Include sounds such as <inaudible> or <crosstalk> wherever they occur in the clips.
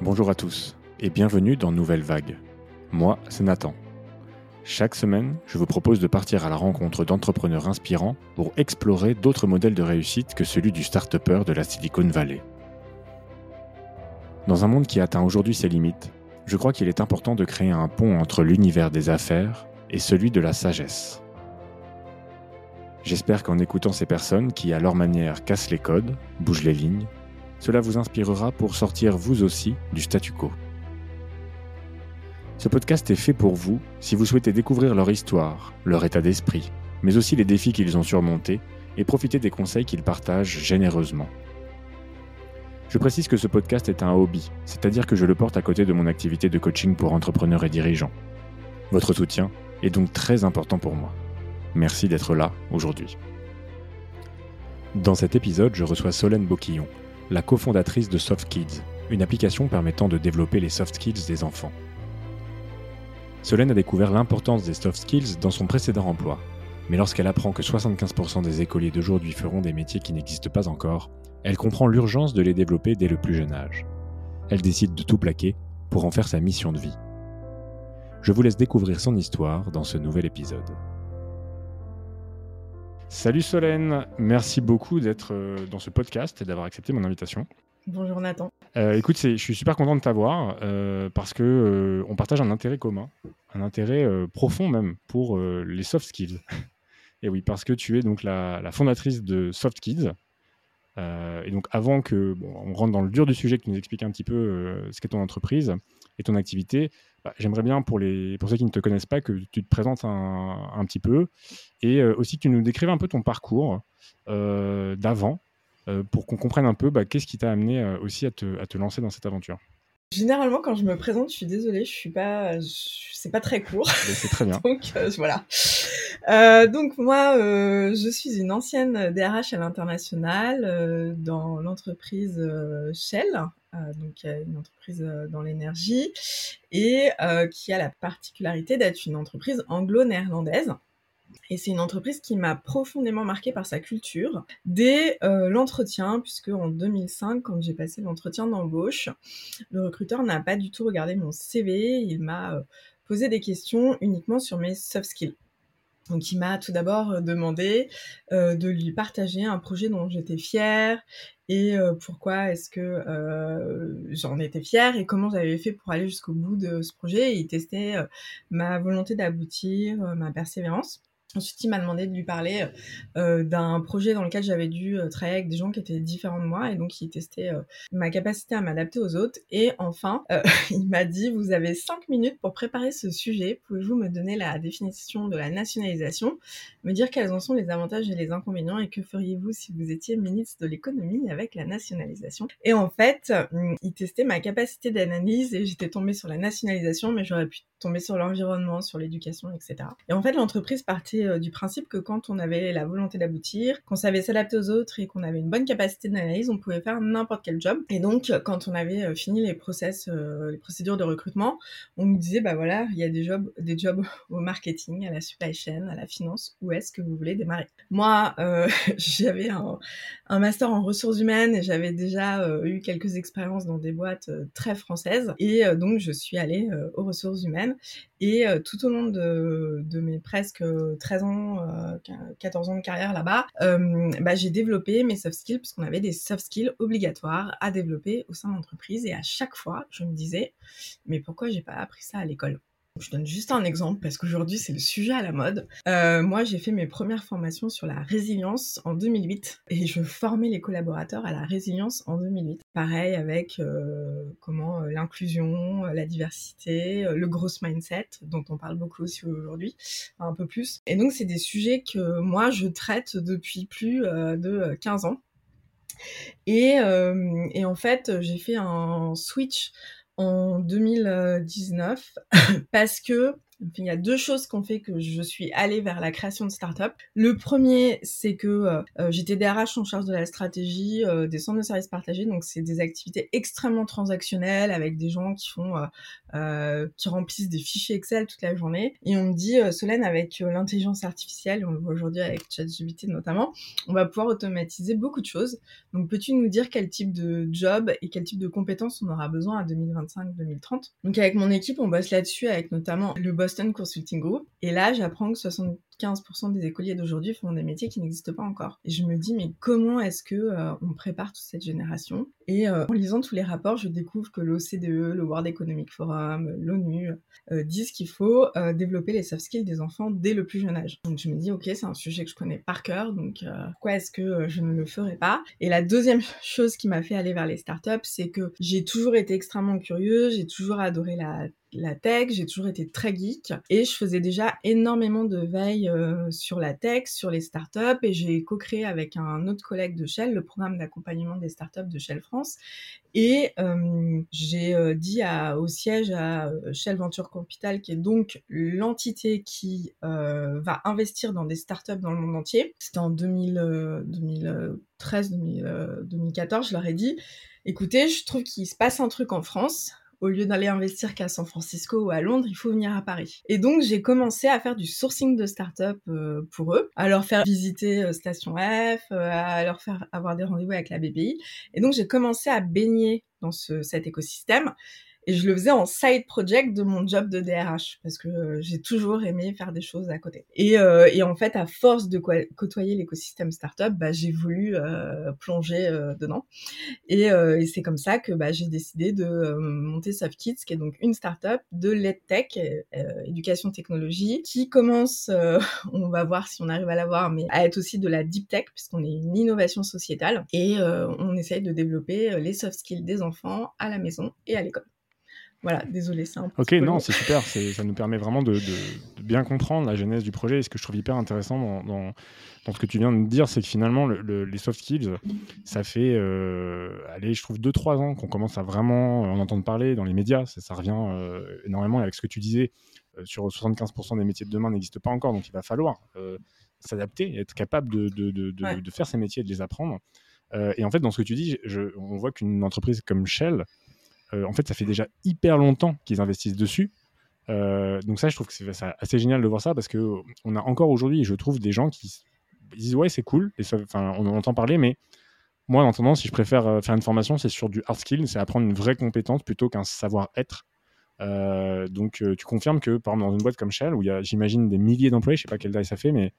Bonjour à tous et bienvenue dans Nouvelle Vague. Moi, c'est Nathan. Chaque semaine, je vous propose de partir à la rencontre d'entrepreneurs inspirants pour explorer d'autres modèles de réussite que celui du start-upper de la Silicon Valley. Dans un monde qui atteint aujourd'hui ses limites, je crois qu'il est important de créer un pont entre l'univers des affaires et celui de la sagesse. J'espère qu'en écoutant ces personnes qui, à leur manière, cassent les codes, bougent les lignes, cela vous inspirera pour sortir vous aussi du statu quo. Ce podcast est fait pour vous si vous souhaitez découvrir leur histoire, leur état d'esprit, mais aussi les défis qu'ils ont surmontés et profiter des conseils qu'ils partagent généreusement. Je précise que ce podcast est un hobby, c'est-à-dire que je le porte à côté de mon activité de coaching pour entrepreneurs et dirigeants. Votre soutien est donc très important pour moi. Merci d'être là aujourd'hui. Dans cet épisode, je reçois Solène Boquillon, la cofondatrice de Soft Kids, une application permettant de développer les soft skills des enfants. Solène a découvert l'importance des soft skills dans son précédent emploi, mais lorsqu'elle apprend que 75% des écoliers d'aujourd'hui feront des métiers qui n'existent pas encore, elle comprend l'urgence de les développer dès le plus jeune âge. Elle décide de tout plaquer pour en faire sa mission de vie. Je vous laisse découvrir son histoire dans ce nouvel épisode. Salut Solène, merci beaucoup d'être euh, dans ce podcast et d'avoir accepté mon invitation. Bonjour Nathan. Euh, écoute, je suis super content de t'avoir euh, parce que on partage un intérêt commun, un intérêt profond même pour les soft skills. <laughs> et oui, parce que tu es donc la, la fondatrice de Soft Kids. et donc avant que bon, on rentre dans le dur du sujet, que tu nous expliques un petit peu ce qu'est ton entreprise et ton activité, bah, j'aimerais bien, pour, les, pour ceux qui ne te connaissent pas, que tu te présentes un, un petit peu et euh, aussi que tu nous décrives un peu ton parcours euh, d'avant euh, pour qu'on comprenne un peu bah, qu'est-ce qui t'a amené aussi à te, à te lancer dans cette aventure. Généralement, quand je me présente, je suis désolée, je suis pas, c'est pas très court. C'est très bien. <laughs> donc voilà. Euh, donc moi, euh, je suis une ancienne DRH à l'international dans l'entreprise Shell, donc une entreprise dans l'énergie et qui a la particularité d'être une entreprise anglo-néerlandaise. Et c'est une entreprise qui m'a profondément marquée par sa culture dès euh, l'entretien, puisque en 2005, quand j'ai passé l'entretien d'embauche, le recruteur n'a pas du tout regardé mon CV, il m'a euh, posé des questions uniquement sur mes soft skills. Donc il m'a tout d'abord euh, demandé de lui partager un projet dont j'étais fière et pourquoi est-ce que j'en étais fière et comment j'avais fait pour aller jusqu'au bout de ce projet. Et il testait ma volonté d'aboutir, ma persévérance. Ensuite, il m'a demandé de lui parler euh, d'un projet dans lequel j'avais dû euh, travailler avec des gens qui étaient différents de moi et donc il testait euh, ma capacité à m'adapter aux autres. Et enfin, <laughs> il m'a dit vous avez cinq minutes pour préparer ce sujet. Pouvez-vous me donner la définition de la nationalisation, me dire quels en sont les avantages et les inconvénients et que feriez-vous si vous étiez ministre de l'économie avec la nationalisation? Et en fait, il testait ma capacité d'analyse et j'étais tombée sur la nationalisation, mais j'aurais pu tomber sur l'environnement, sur l'éducation, etc. Et en fait, l'entreprise euh, du principe que quand on avait la volonté d'aboutir, qu'on savait s'adapter aux autres et qu'on avait une bonne capacité d'analyse, on pouvait faire n'importe quel job. Et donc, quand on avait euh, fini les process, euh, les procédures de recrutement, on nous disait, bah voilà, il y a des jobs, des jobs <laughs> au marketing, à la supply chain, à la finance, où est-ce que vous voulez démarrer? Moi, <laughs> j'avais un, master en ressources humaines et j'avais déjà eu quelques expériences dans des boîtes très françaises. Et donc, je suis allée aux ressources humaines et tout au long de, mes presque 13 ans, 14 euh, ans de carrière là-bas, euh, bah, j'ai développé mes soft skills parce qu'on avait des soft skills obligatoires à développer au sein de l'entreprise. Et à chaque fois, je me disais, mais pourquoi j'ai pas appris ça à l'école? Je donne juste un exemple parce qu'aujourd'hui c'est le sujet à la mode. Euh, moi j'ai fait mes premières formations sur la résilience en 2008 et je formais les collaborateurs à la résilience en 2008. Pareil avec euh, comment euh, l'inclusion, la diversité, le gross mindset dont on parle beaucoup aussi aujourd'hui, un peu plus. Et donc c'est des sujets que moi je traite depuis plus de 15 ans. Et, et en fait j'ai fait un switch en 2019 <coughs> parce que il y a deux choses qui ont fait que je suis allée vers la création de start-up. Le premier, c'est que euh, euh, j'étais DRH en charge de la stratégie euh, des centres de services partagés, donc c'est des activités extrêmement transactionnelles avec des gens qui font, qui remplissent des fichiers Excel toute la journée. Et on me dit, Solène, avec l'intelligence artificielle, on le voit aujourd'hui avec ChatGPT notamment, on va pouvoir automatiser beaucoup de choses. Donc peux-tu nous dire quel type de job et quel type de compétences on aura besoin à 2025-2030 Donc avec mon équipe, on bosse là-dessus avec notamment le boss Consulting Group. Et là, j'apprends que 75% des écoliers d'aujourd'hui font des métiers qui n'existent pas encore. Et je me dis, mais comment est-ce que euh, on prépare toute cette génération? Et euh, en lisant tous les rapports, je découvre que l'OCDE, le World Economic Forum, l'ONU euh, disent qu'il faut développer les soft skills des enfants dès le plus jeune âge. Donc je me dis, ok, c'est un sujet que je connais par cœur, donc pourquoi est-ce que je ne le ferais pas? Et la deuxième <laughs> chose qui m'a fait aller vers les startups, c'est que j'ai toujours été extrêmement curieuse, j'ai toujours adoré la la tech, j'ai toujours été très geek et je faisais déjà énormément de veille euh, sur la tech, sur les startups et j'ai co-créé avec un autre collègue de Shell le programme d'accompagnement des startups de Shell France et euh, j'ai euh, dit au siège à Shell Venture Capital qui est donc l'entité qui va investir dans des startups dans le monde entier. C'était en 2013, 2014, je leur ai dit écoutez, je trouve qu'il se passe un truc en France au lieu d'aller investir qu'à San Francisco ou à Londres, il faut venir à Paris. Et donc j'ai commencé à faire du sourcing de start-up euh, pour eux, à leur faire visiter euh, Station F, euh, à leur faire avoir des rendez-vous avec la BPI. Et donc j'ai commencé à baigner dans ce, cet écosystème. Et je le faisais en side project de mon job de DRH parce que euh, j'ai toujours aimé faire des choses à côté. Et, euh, et en fait, à force de côtoyer l'écosystème startup, bah, j'ai voulu euh, plonger euh, dedans. Et, et c'est comme ça que bah, j'ai décidé de monter SoftKids, qui est donc une startup de l'EdTech, éducation technologie, qui commence, <laughs> on va voir si on arrive à l'avoir, mais à être aussi de la deep tech puisqu'on est une innovation sociétale et on essaye de développer les soft skills des enfants à la maison et à l'école. Voilà, désolé, c'est un peu. Ok, non, c'est super. Ça nous permet vraiment de, bien comprendre la genèse du projet. Et ce que je trouve hyper intéressant dans, ce que tu viens de dire, c'est que finalement, les soft skills, ça fait, euh, allez, je trouve 2-3 ans qu'on commence à vraiment en entendre parler dans les médias. Ça, revient euh, énormément avec ce que tu disais. Euh, sur 75% des métiers de demain n'existent pas encore, donc il va falloir s'adapter, être capable de, faire ces métiers et de les apprendre. et en fait, dans ce que tu dis, on voit qu'une entreprise comme Shell, euh, en fait, ça fait déjà hyper longtemps qu'ils investissent dessus. Euh, donc ça, je trouve que c'est assez génial de voir ça parce que on a encore aujourd'hui, je trouve, des gens qui disent ouais c'est cool, et enfin on en entend parler, mais moi en attendant, si je préfère euh, faire une formation, c'est sur du hard skill, c'est apprendre une vraie compétence plutôt qu'un savoir-être. donc tu confirmes que par exemple dans une boîte comme Shell où il y a j'imagine des milliers d'employés, je sais pas quelle taille ça fait, mais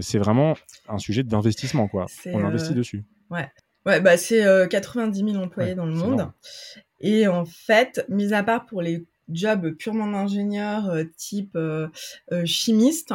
c'est vraiment un sujet d'investissement quoi. On investit dessus. Ouais. Ouais, bah c'est 90 000 employés dans le monde. Et en fait, mis à part pour les jobs purement d'ingénieur euh, type euh, euh, chimiste,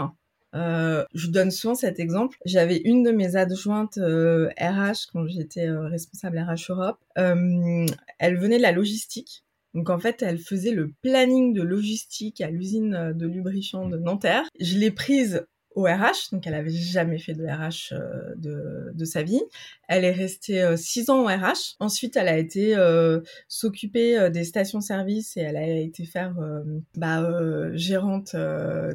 je donne souvent cet exemple. J'avais une de mes adjointes RH quand j'étais responsable RH Europe. elle venait de la logistique. Donc en fait, elle faisait le planning de logistique à l'usine de lubrifiant de Nanterre. Je l'ai prise au RH, donc elle avait jamais fait de RH euh, de, de, sa vie. Elle est restée euh, six ans au RH. Ensuite, elle a été euh, s'occuper des stations-service et elle a été faire bah, gérante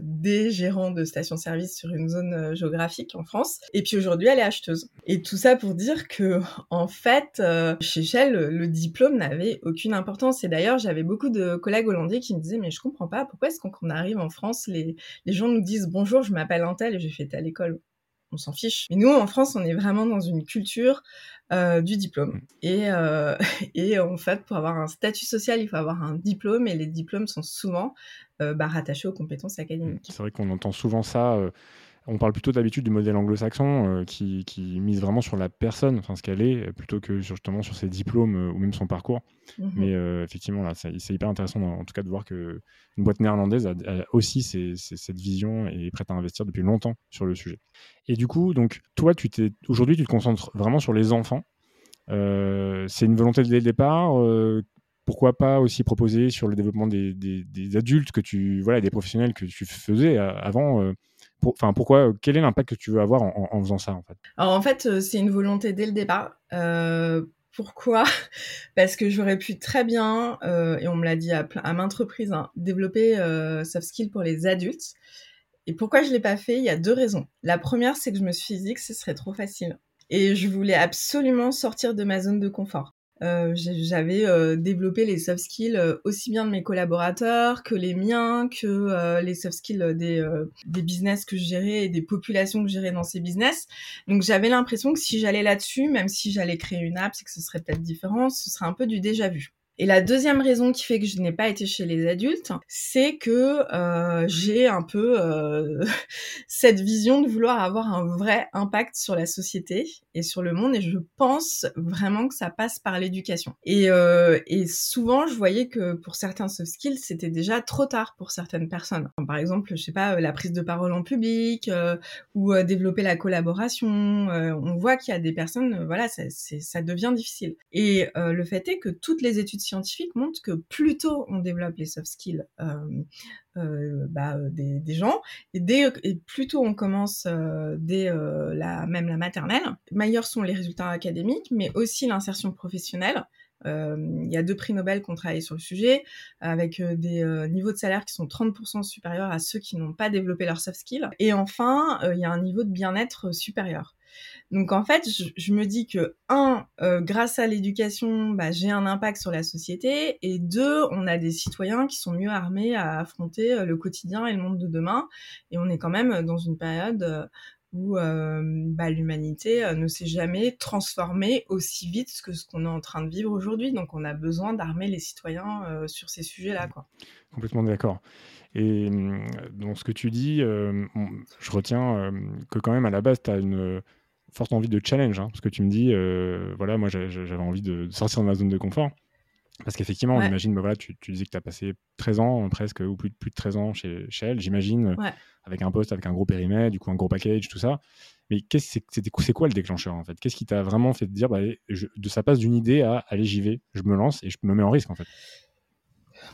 des gérants de stations-service sur une zone géographique en France. Et puis aujourd'hui, elle est acheteuse. Et tout ça pour dire que <laughs> en fait, chez Shell, le, diplôme n'avait aucune importance. Et d'ailleurs, j'avais beaucoup de collègues hollandais qui me disaient mais je comprends pas pourquoi est-ce qu'on arrive en France, les, les gens nous disent bonjour, je m'appelle et j'ai fait à l'école. On s'en fiche. Mais nous, en France, on est vraiment dans une culture euh, du diplôme. Mm. Et, euh, <laughs> et en fait, pour avoir un statut social, il faut avoir un diplôme et les diplômes sont souvent euh, bah, rattachés aux compétences académiques. C'est vrai qu'on entend souvent ça on parle plutôt d'habitude du modèle anglo-saxon euh, qui, mise vraiment sur la personne, enfin ce qu'elle est, plutôt que justement sur ses diplômes euh, ou même son parcours. Mhm. Mais euh, effectivement, là, c'est hyper intéressant en, tout cas de voir qu'une boîte néerlandaise a, aussi cette vision et est prête à investir depuis longtemps sur le sujet. Et du coup, donc toi, tu aujourd'hui, tu te concentres vraiment sur les enfants. c'est une volonté dès le départ pourquoi pas aussi proposer sur le développement des, adultes que tu voilà des professionnels que tu faisais avant Enfin, pourquoi Quel est l'impact que tu veux avoir en, faisant ça en fait? Alors en fait, euh, c'est une volonté dès le départ. Euh, Pourquoi? <laughs> Parce que j'aurais pu très bien, et on me l'a dit à, à maintes reprises, hein, développer soft skills pour les adultes. Et pourquoi je l'ai pas fait? Il y a deux raisons. La première, c'est que je me suis dit que ce serait trop facile. Et je voulais absolument sortir de ma zone de confort. Euh, j'avais euh, développé les soft skills euh, aussi bien de mes collaborateurs que les miens, que les soft skills des, des business que je gérais et des populations que je gérais dans ces business. Donc j'avais l'impression que si j'allais là-dessus, même si j'allais créer une app, c'est que ce serait peut-être différent, ce serait un peu du déjà vu. Et la deuxième raison qui fait que je n'ai pas été chez les adultes, c'est que euh, j'ai un peu euh, <laughs> cette vision de vouloir avoir un vrai impact sur la société et sur le monde, et je pense vraiment que ça passe par l'éducation. Et, euh, et souvent, je voyais que pour certains soft skills, c'était déjà trop tard pour certaines personnes. par exemple, je sais pas, la prise de parole en public ou développer la collaboration. on voit qu'il y a des personnes, voilà, ça, ça devient difficile. Et le fait est que toutes les études scientifiques montrent que plus tôt on développe les soft skills euh, euh, bah, euh, des, gens, et, plus tôt on commence dès la, même la maternelle, meilleurs sont les résultats académiques, mais aussi l'insertion professionnelle. Il y a deux prix Nobel qui ont travaillé sur le sujet, avec des niveaux de salaire qui sont 30% supérieurs à ceux qui n'ont pas développé leurs soft skills. Et enfin, il y a un niveau de bien-être supérieur. Donc en fait, je, me dis que un, grâce à l'éducation, bah, j'ai un impact sur la société, et deux, on a des citoyens qui sont mieux armés à affronter le quotidien et le monde de demain, et on est quand même dans une période euh, où bah, l'humanité ne s'est jamais transformée aussi vite que ce qu'on est en train de vivre aujourd'hui. Donc on a besoin d'armer les citoyens sur ces sujets-là. Complètement d'accord. Et dans ce que tu dis, je retiens que quand même à la base, tu as une forte envie de challenge, hein, parce que tu me dis, euh, voilà, moi j'avais envie de sortir de ma zone de confort. Parce qu'effectivement, on imagine, bah, voilà, tu, tu disais que tu as passé 13 ans presque, ou plus, plus de 13 ans chez, chez elle, j'imagine, avec un poste, avec un gros périmètre, du coup un gros package, tout ça. Mais c'est quoi le déclencheur en fait? Qu'est-ce qui t'a vraiment fait te dire, bah, de ça passe d'une idée à allez, j'y vais, je me lance et je me mets en risque en fait?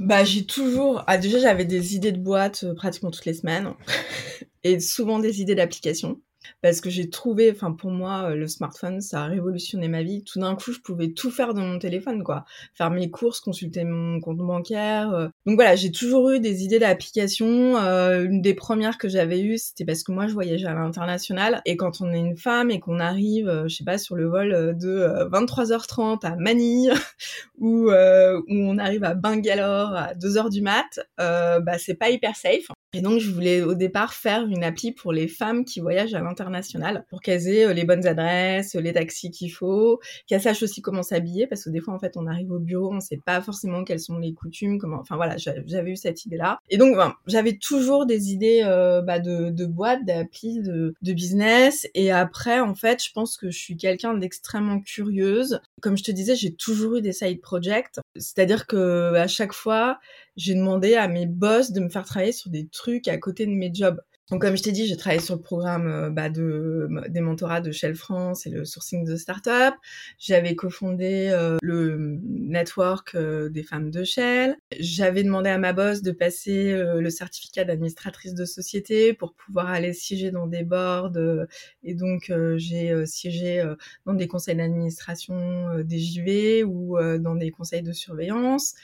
Bah, j'ai toujours. Ah, déjà, j'avais des idées de boîte euh, pratiquement toutes les semaines <laughs> et souvent des idées d'application parce que j'ai trouvé, enfin pour moi, euh, le smartphone, ça a révolutionné ma vie. Tout d'un coup, je pouvais tout faire dans mon téléphone, quoi. Faire mes courses, consulter mon compte bancaire. Euh. Donc voilà, j'ai toujours eu des idées d'application. Euh, une des premières que j'avais eues, c'était parce que moi, je voyageais à l'international. Et quand on est une femme et qu'on arrive, je sais pas, sur le vol de 23h30 à Manille, <laughs> ou où on arrive à Bangalore à 2h du mat, bah c'est pas hyper safe. Et donc, je voulais au départ faire une appli pour les femmes qui voyagent à l'international, pour qu'elles aient euh, les bonnes adresses, les taxis qu'il faut, qu'elles sachent aussi comment s'habiller, parce que des fois, en fait, on arrive au bureau, on sait pas forcément quelles sont les coutumes, comment. Enfin voilà, j'avais eu cette idée-là. Et donc, j'avais toujours des idées euh, bah, de, de boîtes, d'applis, de, de business. Et après, en fait, je pense que je suis quelqu'un d'extrêmement curieuse. Comme je te disais, j'ai toujours eu des side projects, c'est-à-dire que à chaque fois, j'ai demandé à mes boss de me faire travailler sur des trucs à côté de mes jobs. Donc, comme je t'ai dit, j'ai travaillé sur le programme euh, bah, de, des mentorats de Shell France et le sourcing de start-up. J'avais cofondé euh, le network euh, des femmes de Shell. J'avais demandé à ma boss de passer le certificat d'administratrice de société pour pouvoir aller siéger dans des boards. et donc, j'ai siégé dans des conseils d'administration des JV ou dans des conseils de surveillance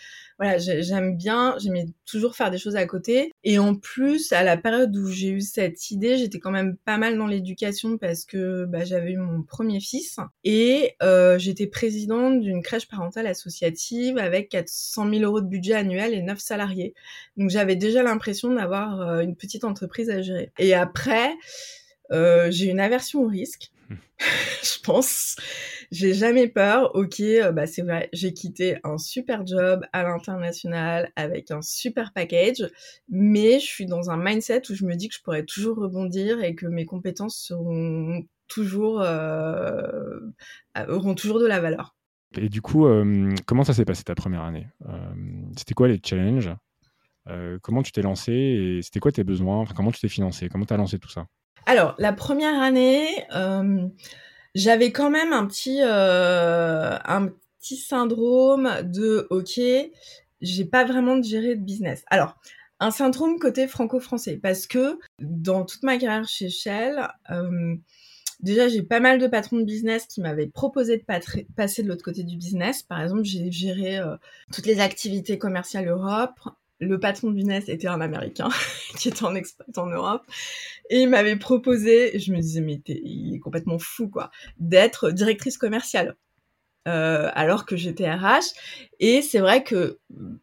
voilà, j'aime bien, j'aimais toujours faire des choses à côté. Et en plus, à la période où j'ai eu cette idée, j'étais quand même pas mal dans l'éducation parce que bah, j'avais eu mon premier fils et euh, j'étais présidente d'une crèche parentale associative avec 400 000 euros de budget annuel et 9 salariés. Donc j'avais déjà l'impression d'avoir euh, une petite entreprise à gérer. Et après, euh, j'ai une aversion au risque. <laughs> je pense. J'ai jamais peur. Ok, euh, bah c'est vrai, j'ai quitté un super job à l'international avec un super package, mais je suis dans un mindset où je me dis que je pourrais toujours rebondir et que mes compétences seront toujours euh, auront toujours de la valeur. Et du coup, euh, comment ça s'est passé ta première année? C'était quoi les challenges? Comment tu t'es lancé et c'était quoi tes besoins? Comment tu t'es financé Comment tu as lancé tout ça? Alors, la première année, j'avais quand même un petit, euh, un petit syndrome de OK, j'ai pas vraiment gérer de business. Alors, un syndrome côté franco-français, parce que dans toute ma carrière chez Shell, euh, déjà, j'ai pas mal de patrons de business qui m'avaient proposé de passer de l'autre côté du business. Par exemple, j'ai géré euh, toutes les activités commerciales Europe. Le patron de business était un Américain <laughs> qui était en en Europe. Et il m'avait proposé, je me disais, mais il est complètement fou, quoi, d'être directrice commerciale. Euh, alors que j'étais RH. Et c'est vrai que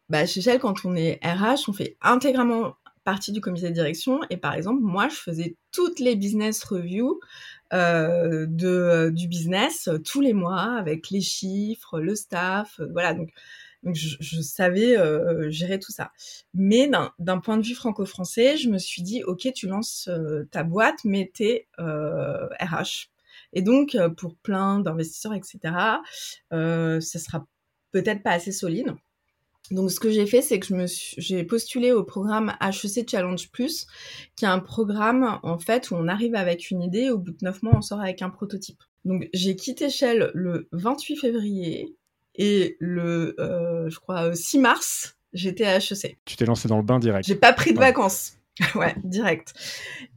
bah, chez Shell, quand on est RH, on fait intégralement partie du comité de direction. Et par exemple, moi, je faisais toutes les business reviews euh, du business tous les mois avec les chiffres, le staff. Euh, voilà, donc, donc je, je savais euh, gérer tout ça. Mais d'un point de vue franco-français, je me suis dit, OK, tu lances ta boîte, mais t'es RH. Et donc, pour plein d'investisseurs, etc., euh, ça sera peut-être pas assez solide. Donc, ce que j'ai fait, c'est que je me j'ai postulé au programme HEC Challenge Plus, qui est un programme, en fait, où on arrive avec une idée, au bout de neuf mois, on sort avec un prototype. Donc, j'ai quitté Shell le 28 février, et le, euh, je crois, 6 mars, j'étais à HEC. Tu t'es lancé dans le bain direct. J'ai pas pris de vacances. <laughs> ouais, direct.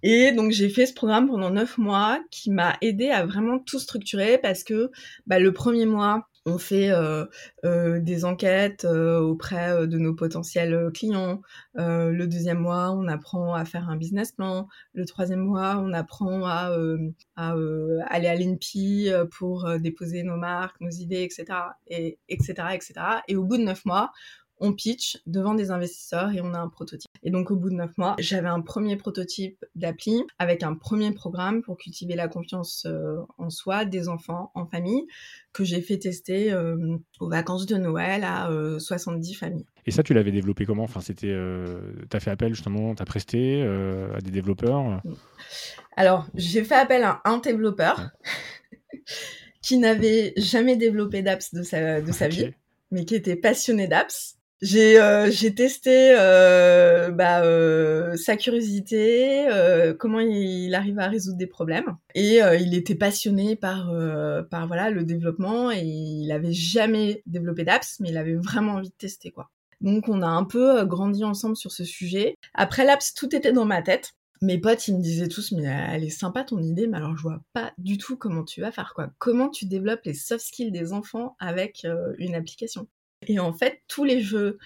Et donc j'ai fait ce programme pendant neuf mois qui m'a aidé à vraiment tout structurer parce que bah, le premier mois, on fait euh, euh, des enquêtes euh, auprès de nos potentiels clients. le deuxième mois, on apprend à faire un business plan. Le troisième mois, on apprend à, à aller à l'INPI pour déposer nos marques, nos idées, etc. Et, etc., etc. Et au bout de neuf mois, on pitch devant des investisseurs et on a un prototype. Et donc au bout de neuf mois, j'avais un premier prototype d'appli avec un premier programme pour cultiver la confiance euh, en soi des enfants en famille que j'ai fait tester euh, aux vacances de Noël à 70 euh, familles. Et ça, tu l'avais développé comment? Enfin, c'était, t'as fait appel justement, t'as presté à des développeurs? Alors, j'ai fait appel à un développeur <laughs> qui n'avait jamais développé d'apps de sa, de sa vie, mais qui était passionné d'apps j'ai euh, j'ai testé euh, bah, euh, sa curiosité, euh, comment il, arrive à résoudre des problèmes, et euh, il était passionné par par voilà le développement et il avait jamais développé d'apps, mais il avait vraiment envie de tester quoi. Donc on a un peu grandi ensemble sur ce sujet. Après l'apps, tout était dans ma tête. Mes potes, ils me disaient tous, mais elle est sympa ton idée, mais alors je vois pas du tout comment tu vas faire quoi. Comment tu développes les soft skills des enfants avec une application? Et en fait, tous les jeux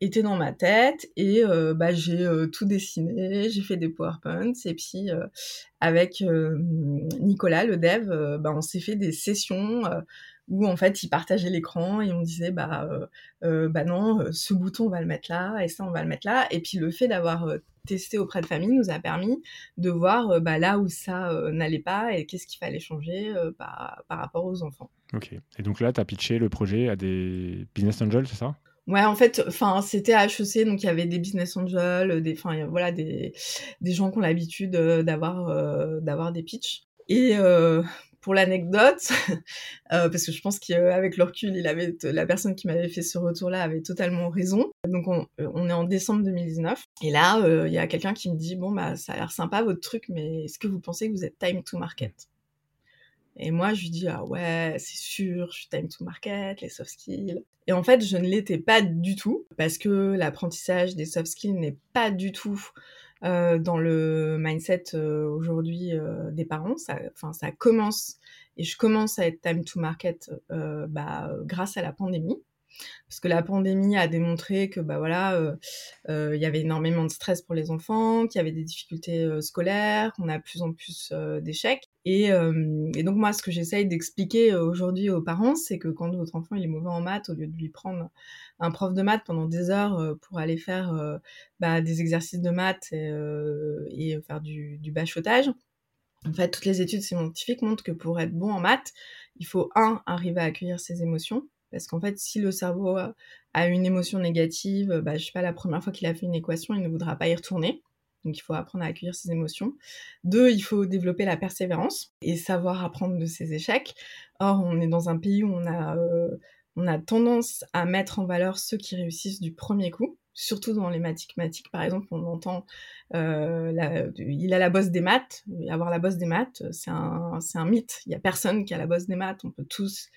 étaient dans ma tête et euh, bah, j'ai euh, tout dessiné, j'ai fait des PowerPoints et puis euh, avec Nicolas, le dev, bah, on s'est fait des sessions où en fait il partageait l'écran et on disait bah bah non ce bouton on va le mettre là et ça on va le mettre là et puis le fait d'avoir testé auprès de famille nous a permis de voir bah, là où ça n'allait pas et qu'est-ce qu'il fallait changer par, par rapport aux enfants. Ok. Et donc là, tu as pitché le projet à des business angels, c'est ça? Ouais, en fait, enfin, c'était à HEC, donc il y avait des business angels, des, enfin, voilà, des, des gens qui ont l'habitude euh, d'avoir, euh, d'avoir des pitchs. Et euh, pour l'anecdote, <laughs> parce que je pense qu'avec le recul, il avait, la personne qui m'avait fait ce retour-là avait totalement raison. Donc on, on est en décembre 2019, et là, il y a quelqu'un qui me dit, bon bah, ça a l'air sympa votre truc, mais est-ce que vous pensez que vous êtes time to market? Et moi, je lui dis, ah ouais, c'est sûr, je suis time to market, les soft skills. Et en fait, je ne l'étais pas du tout, parce que l'apprentissage des soft skills n'est pas du tout euh, dans le mindset euh, aujourd'hui euh, des parents. Enfin, ça, commence, et je commence à être time to market bah, grâce à la pandémie parce que la pandémie a démontré que bah voilà euh, euh, il y avait énormément de stress pour les enfants qu'il y avait des difficultés euh, scolaires qu'on a de plus en plus d'échecs et, et, donc moi ce que j'essaye d'expliquer aujourd'hui aux parents c'est que quand votre enfant est mauvais en maths au lieu de lui prendre un prof de maths pendant des heures pour aller faire bah, des exercices de maths et, faire du, du bachotage en fait, toutes les études scientifiques montrent que pour être bon en maths, il faut un arriver à accueillir ses émotions parce qu'en fait, si le cerveau a une émotion négative, bah, je sais pas, la première fois qu'il a fait une équation, il ne voudra pas y retourner. Donc il faut apprendre à accueillir ses émotions. Deux, il faut développer la persévérance et savoir apprendre de ses échecs. Or, on est dans un pays où on a, euh, on a tendance à mettre en valeur ceux qui réussissent du premier coup surtout dans les mathématiques, par exemple, on entend euh, il a la bosse des maths. Avoir la bosse des maths, c'est un, mythe. Il n'y a personne qui a la bosse des maths. On peut tous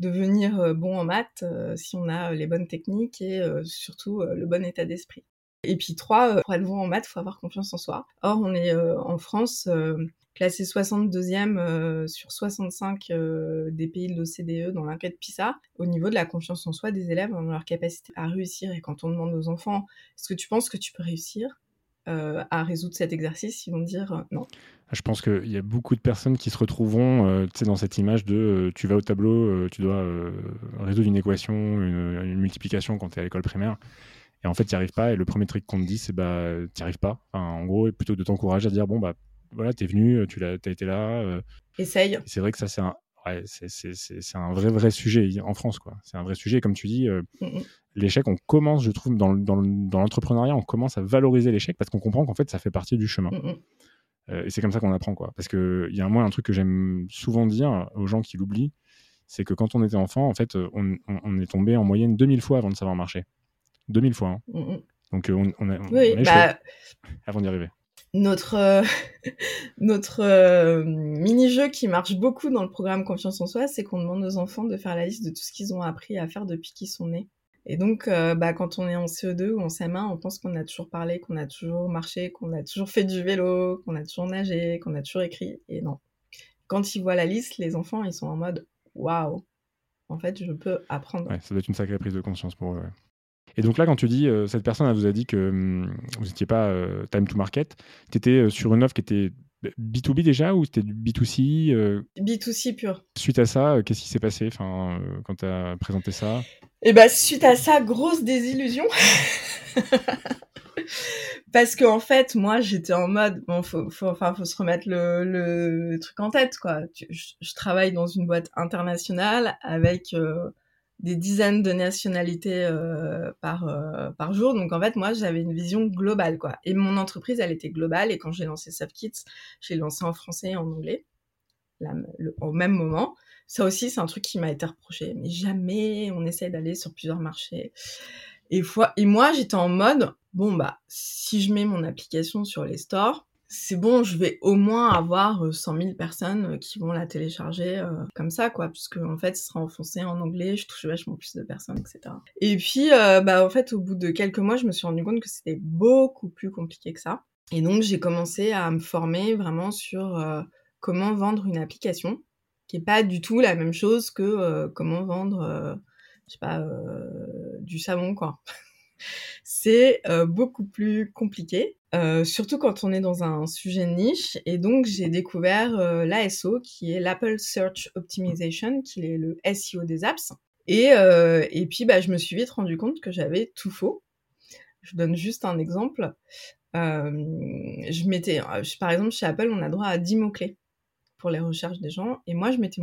devenir euh, bon en maths si on a les bonnes techniques et surtout le bon état d'esprit. Et puis trois, pour être bon en maths, faut avoir confiance en soi. Or, on est en France classé 62e sur 65 des pays de l'OCDE dans l'enquête PISA au niveau de la confiance en soi des élèves dans leur capacité à réussir. Et quand on demande aux enfants, est-ce que tu penses que tu peux réussir à résoudre cet exercice, ils vont dire non. Je pense qu'il y a beaucoup de personnes qui se retrouveront euh, dans cette image de euh, tu vas au tableau, euh, tu dois résoudre une équation, une, multiplication quand tu es à l'école primaire. Et en fait, tu n'y arrives pas. Et le premier truc qu'on te dit, c'est bah, tu n'y arrives pas. en gros, plutôt de t'encourager à dire bon, bah voilà, tu es venu, tu as, été là. Essaye. C'est vrai que ça, c'est un, ouais, c'est un vrai, vrai sujet en France. quoi. C'est un vrai sujet. comme tu dis, l'échec, on commence, je trouve, dans, dans, dans l'entrepreneuriat, on commence à valoriser l'échec parce qu'on comprend qu'en fait, ça fait partie du chemin. Euh, et c'est comme ça qu'on apprend, quoi. Parce qu'il y a moi un truc que j'aime souvent dire aux gens qui l'oublient, c'est que quand on était enfant, en fait, on, on, est tombé en moyenne 2000 fois avant de savoir marcher. 2000 fois. Hein. Mm, mm. Donc euh, on, a, oui, bah, avant d'y arriver. Notre, euh, <laughs> notre mini-jeu qui marche beaucoup dans le programme Confiance en soi, c'est qu'on demande aux enfants de faire la liste de tout ce qu'ils ont appris à faire depuis qu'ils sont nés. Et donc, euh, bah, quand on est en CE2 ou en CM1, on pense qu'on a toujours parlé, qu'on a toujours marché, qu'on a toujours fait du vélo, qu'on a toujours nagé, qu'on a toujours écrit. Et non. Quand ils voient la liste, les enfants, ils sont en mode waouh, en fait, je peux apprendre. Ouais, ça doit être une sacrée prise de conscience pour eux. Et donc là, quand tu dis, euh, cette personne elle vous a dit que hum, vous n'étiez pas euh, time to market, tu étais sur une offre qui était B2B déjà ou c'était du B2C B2C pur. Suite à ça, qu'est-ce qui s'est passé? Enfin, quand tu as présenté ça? Et bah suite à ça, grosse désillusion. <laughs> Parce que en fait, moi, j'étais en mode, bon, faut, faut, enfin, faut se remettre le, le truc en tête, quoi. Je, travaille dans une boîte internationale avec euh, des dizaines de nationalités euh, par euh, par jour. Donc en fait, moi, j'avais une vision globale, quoi. Et mon entreprise, elle était globale. Et quand j'ai lancé SoftKits, j'ai lancé en français et en anglais, au même moment. Ça aussi, c'est un truc qui m'a été reproché. Mais jamais on essaye d'aller sur plusieurs marchés. Et, et moi, j'étais en mode, bon, bah, si je mets mon application sur les stores, c'est bon, je vais au moins avoir 100 euh, 000 personnes euh, qui vont la télécharger euh, comme ça, quoi, puisque en fait, ce sera en français, en anglais, je touche vachement plus de personnes, etc. Et puis, bah, en fait, au bout de quelques mois, je me suis rendu compte que c'était beaucoup plus compliqué que ça. Et donc, j'ai commencé à me former vraiment sur comment vendre une application qui est pas du tout la même chose que comment vendre, je sais pas, du savon quoi. <laughs> c'est beaucoup plus compliqué, surtout quand on est dans un sujet niche. Et donc j'ai découvert l'ASO qui est l'Apple Search Optimization, qui est le SEO des apps. Et, et puis bah, je me suis vite rendu compte que j'avais tout faux. Je donne juste un exemple. je mettais, par exemple, chez Apple, on a droit à 10 mots-clés pour les recherches des gens. Et moi, je m'étais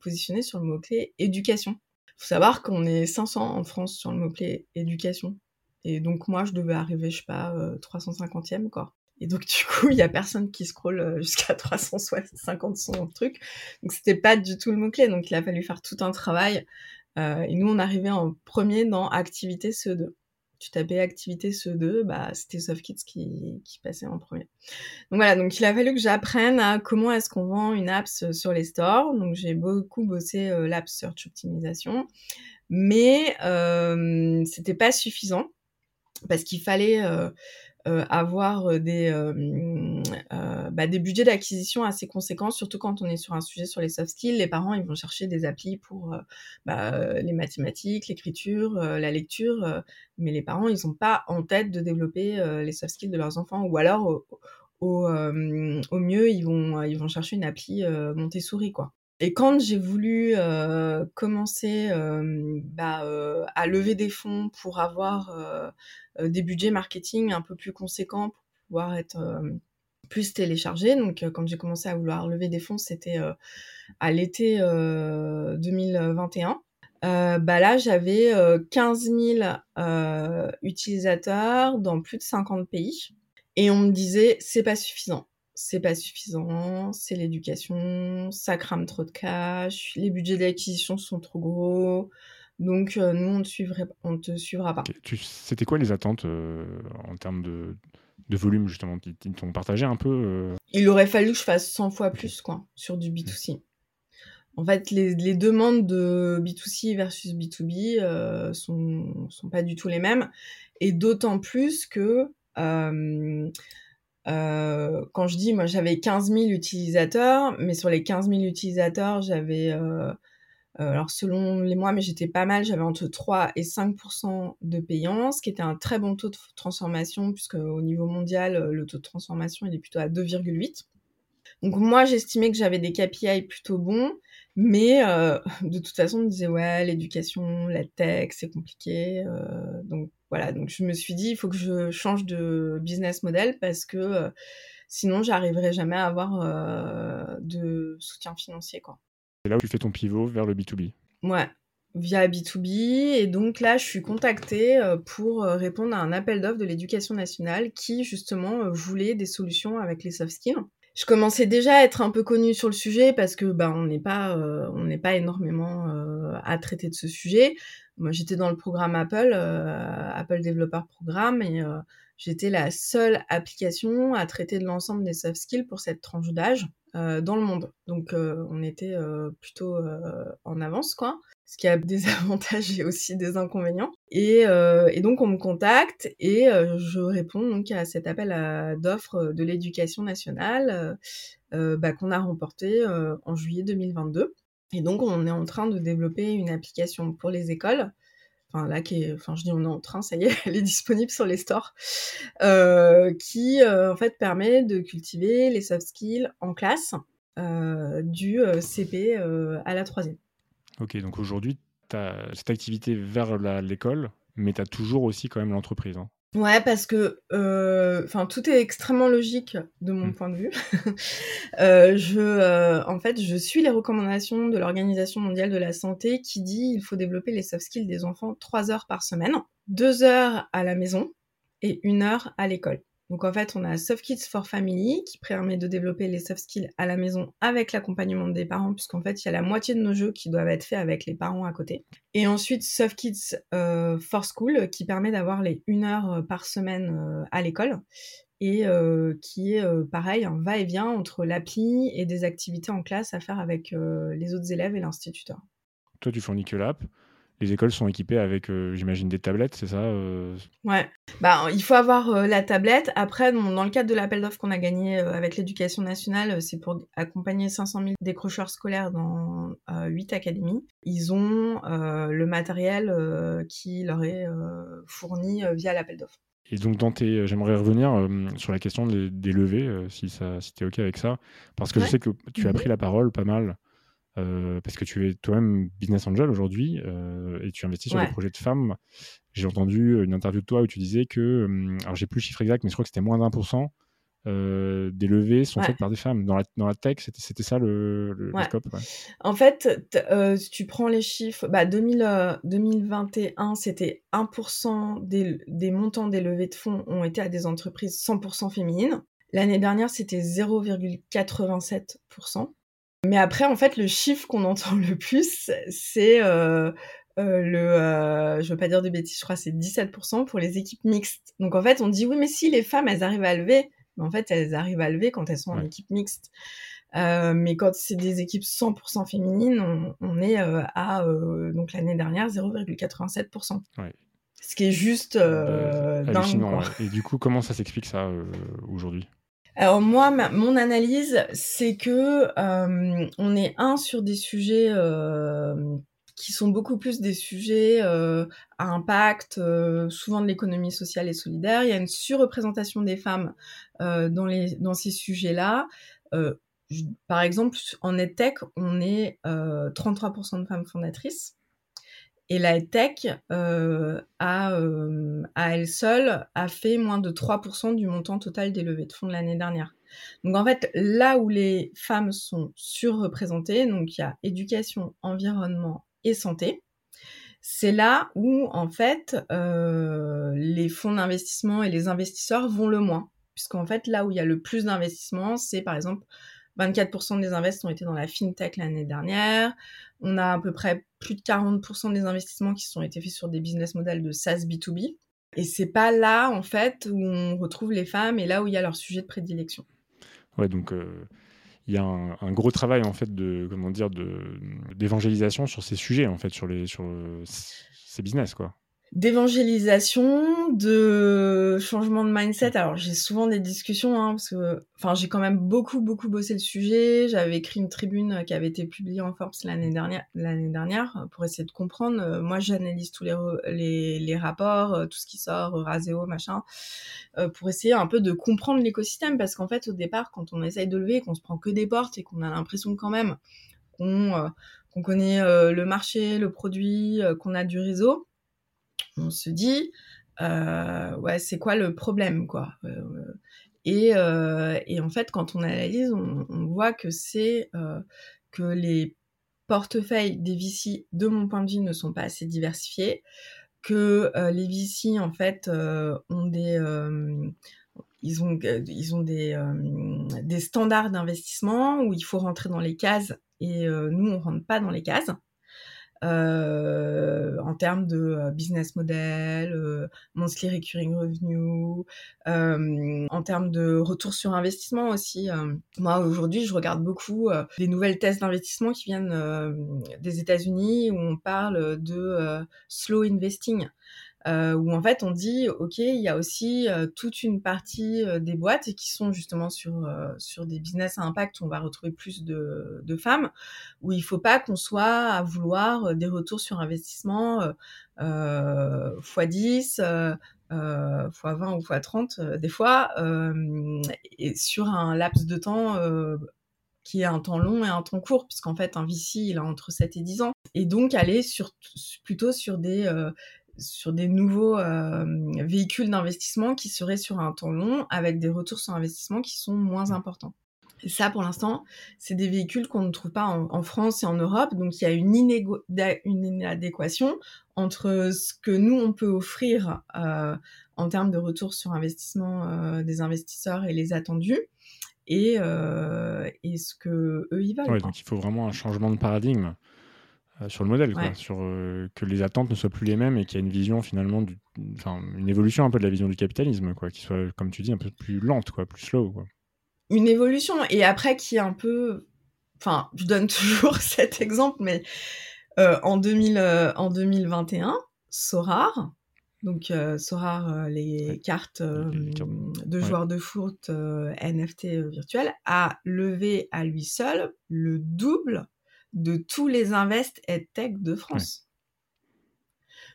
positionnée sur le mot-clé éducation. faut savoir qu'on est 500 en France sur le mot-clé éducation. Et donc, moi, je devais arriver, je sais pas, 350e, euh, quoi. Et donc, <laughs> du coup, il y a personne qui scrolle euh, jusqu'à <laughs> 350 son truc. Donc, c'était pas du tout le mot-clé. Donc, il a fallu faire tout un travail. Euh, et nous, on arrivait en premier dans activité CE2 tu tapais activité CE2, bah, c'était SoftKids qui, qui passait en premier. Donc voilà, donc il a fallu que j'apprenne à comment est-ce qu'on vend une app sur les stores. Donc j'ai beaucoup bossé l'app search optimisation, mais euh, c'était pas suffisant parce qu'il fallait euh, euh, avoir euh, des, bah, des budgets d'acquisition assez conséquents, surtout quand on est sur un sujet sur les soft skills. Les parents, ils vont chercher des applis pour bah, les mathématiques, l'écriture, la lecture, mais les parents, ils n'ont pas en tête de développer les soft skills de leurs enfants, ou alors au, mieux, ils vont, ils vont chercher une appli Montessori, quoi. Et quand j'ai voulu commencer bah, à lever des fonds pour avoir des budgets marketing un peu plus conséquents pour pouvoir être plus téléchargé, donc quand j'ai commencé à vouloir lever des fonds, c'était à l'été 2021. bah là, j'avais 15 000 utilisateurs dans plus de 50 pays. Et on me disait, c'est pas suffisant c'est pas suffisant, c'est l'éducation, ça crame trop de cash, les budgets d'acquisition sont trop gros. Donc euh, nous, on suivrait, on te suivra pas. C'était quoi les attentes euh, en termes de, de, volume justement Ils t'ont partagé un peu euh? Il aurait fallu que je fasse 100 fois plus quoi sur du B2C. en fait, les, les, demandes de B2C versus B2B euh, sont, sont pas du tout les mêmes. Et d'autant plus que euh, euh, quand je dis, moi j'avais 15 000 utilisateurs, mais sur les 15 000 utilisateurs, j'avais, euh, alors selon les mois, mais j'étais pas mal, j'avais entre 3 et 5% de payants, ce qui était un très bon taux de transformation, puisque au niveau mondial, le taux de transformation il est plutôt à 2,8. Donc moi, j'estimais que j'avais des KPI plutôt bons, mais euh, <laughs> de toute façon, on me disait ouais, l'éducation, la tech, c'est compliqué. Euh, donc voilà, donc je me suis dit, il faut que je change de business model parce que euh, sinon, j'arriverai jamais à avoir euh, de soutien financier. quoi. C'est là où tu fais ton pivot vers le B2B. Ouais, via B2B. Et donc là, je suis contactée euh, pour répondre à un appel d'offres de l'éducation nationale qui, justement, voulait des solutions avec les soft skills je commençais déjà à être un peu connue sur le sujet parce que bah on n'est pas euh, on n'est pas énormément euh, à traiter de ce sujet. Moi j'étais dans le programme Apple euh, Apple Developer Programme et j'étais la seule application à traiter de l'ensemble des soft skills pour cette tranche d'âge dans le monde. Donc on était plutôt en avance quoi ce qui a des <laughs> avantages et aussi des inconvénients. Et, euh, donc on me contacte et euh, je réponds donc à cet appel d'offres de l'éducation nationale euh, bah, qu'on a remporté en juillet 2022. Et donc on est en train de développer une application pour les écoles. Enfin là, qui est, enfin je dis on est en train, ça y est, <laughs> elle est disponible sur les stores, qui en fait permet de cultiver les soft skills en classe du CP à la troisième. Ok, donc aujourd'hui, tu as cette activité vers l'école, mais tu as toujours aussi quand même l'entreprise. Hein. Ouais, parce que euh, tout est extrêmement logique de mon mmh. point de vue. <laughs> euh, je, euh, en fait, je suis les recommandations de l'Organisation mondiale de la santé qui dit il faut développer les soft skills des enfants trois heures par semaine, deux heures à la maison et une heure à l'école. Donc en fait, on a Soft Kids for Family qui permet de développer les soft skills à la maison avec l'accompagnement des parents, puisqu'en fait, il y a la moitié de nos jeux qui doivent être faits avec les parents à côté. Et ensuite, Soft Kids euh, for School qui permet d'avoir les une heure euh, par semaine euh, à l'école et qui est pareil, un va-et-vient entre l'appli et des activités en classe à faire avec les autres élèves et l'instituteur. Toi, tu fournis que l'app les écoles sont équipées avec, euh, j'imagine, des tablettes, c'est ça euh Ouais, bah, il faut avoir euh, la tablette. Après, dans le cadre de l'appel d'offres qu'on a gagné avec l'éducation nationale, c'est pour accompagner 500 000 décrocheurs scolaires dans 8 académies. Ils ont le matériel qui leur est fourni via l'appel d'offres. Et donc, dans tes, j'aimerais revenir sur la question des, levées, si, ça, si tu es OK avec ça, parce que je sais que tu as mhm. pris la parole pas mal euh, parce que tu es toi-même business angel aujourd'hui euh, et tu investis sur des projets de femmes. J'ai entendu une interview de toi où tu disais que, hum, alors j'ai plus le chiffre exact, mais je crois que c'était moins d'un pour cent euh, des levées sont faites par des femmes. Dans la, dans la tech, c'était ça le, le, scope En fait, si tu prends les chiffres, bah 2000, 2021, c'était 1% des, des montants des levées de fonds ont été à des entreprises 100% féminines. L'année dernière, c'était 0,87%. Mais après, en fait, le chiffre qu'on <laughs> entend le plus, c'est euh, euh, le, euh, je veux pas dire de bêtises, je crois c'est 17% pour les équipes mixtes. Donc en fait, on dit oui, mais si les femmes, elles arrivent à lever, mais en fait, elles arrivent à lever quand elles sont en équipe mixte. Euh, mais quand c'est des équipes 100% féminines, on, on est à donc l'année dernière 0,87%. Ouais. Ce qui est juste dingue. Quoi. Et du coup, comment ça s'explique ça aujourd'hui? Alors moi, mon analyse, c'est que euh, on est un sur des sujets euh, qui sont beaucoup plus des sujets euh, à impact, euh, souvent de l'économie sociale et solidaire. Il y a une surreprésentation des femmes euh, dans, les, dans ces sujets-là. par exemple, en EdTech, on est 33% de femmes fondatrices. Et la tech, euh, euh, à elle seule, a fait moins de 3% du montant total des levées de fonds de l'année dernière. Donc en fait, là où les femmes sont surreprésentées, donc il y a éducation, environnement et santé, c'est là où en fait euh, les fonds d'investissement et les investisseurs vont le moins. Puisqu'en fait, là où il y a le plus d'investissement, c'est par exemple 24% des invests ont été dans la fintech l'année dernière. On a à peu près plus de 40% des investissements qui sont été faits sur des business models de SaaS B2B. Et c'est pas là, en fait, où on retrouve les femmes et là où il y a leur sujet de prédilection. Ouais, donc euh, il y a un, gros travail en fait de comment dire d'évangélisation sur ces sujets en fait sur les sur ces business quoi d'évangélisation, de changement de mindset. Alors j'ai souvent des discussions hein, parce que, enfin, j'ai quand même beaucoup beaucoup bossé le sujet. J'avais écrit une tribune qui avait été publiée en Forbes l'année dernière, l'année dernière, pour essayer de comprendre. Moi, j'analyse tous les, les, les rapports, euh, tout ce qui sort, Raseo, machin, euh, pour essayer un peu de comprendre l'écosystème parce qu'en fait, au départ, quand on essaye de lever, qu'on se prend que des portes et qu'on a l'impression quand même qu'on euh, qu'on connaît le marché, le produit, qu'on a du réseau on se dit, euh, c'est quoi le problème, quoi euh, et, euh, et, en fait, quand on analyse, on, voit que c'est que les portefeuilles des VC, de mon point de vue, ne sont pas assez diversifiés, que les VC, en fait, ont des standards d'investissement où il faut rentrer dans les cases et nous, on rentre pas dans les cases. Euh, en termes de euh, business model, euh, monthly recurring revenue, en termes de retour sur investissement aussi. moi aujourd'hui, je regarde beaucoup des nouvelles thèses d'investissement qui viennent des États-Unis où on parle de slow investing euh, où en fait on dit ok il y a aussi euh, toute une partie euh, des boîtes qui sont justement sur euh, sur des business à impact où on va retrouver plus de, de femmes où il faut pas qu'on soit à vouloir des retours sur investissement x 10 x 20 ou x 30 des fois et sur un laps de temps qui est un temps long et un temps court, puisqu'en fait, un VC, il a entre 7 et 10 ans. Et donc, aller sur, plutôt sur des, sur des nouveaux euh, véhicules d'investissement qui seraient sur un temps long avec des retours sur investissement qui sont moins importants. Et ça, pour l'instant, c'est des véhicules qu'on ne trouve pas en, France et en Europe. Donc, il y a une, une inadéquation entre ce que nous, on peut offrir euh, en termes de retours sur investissement euh, des investisseurs et les attendus et, et ce que eux y veulent. Ouais, donc il faut vraiment un changement de paradigme. Euh, sur le modèle, quoi, sur euh, que les attentes ne soient plus les mêmes et qu'il y a une vision finalement, du, une évolution un peu de la vision du capitalisme, quoi, qui soit, comme tu dis, un peu plus lente, quoi, plus slow. Quoi. Une évolution, et après qui est un peu, enfin, je donne <laughs> toujours cet exemple, mais euh, en, 2000, en 2021, Sorar, donc Sorar, les cartes de joueurs de foot NFT virtuels, a levé à lui seul le double de tous les invest et tech de France.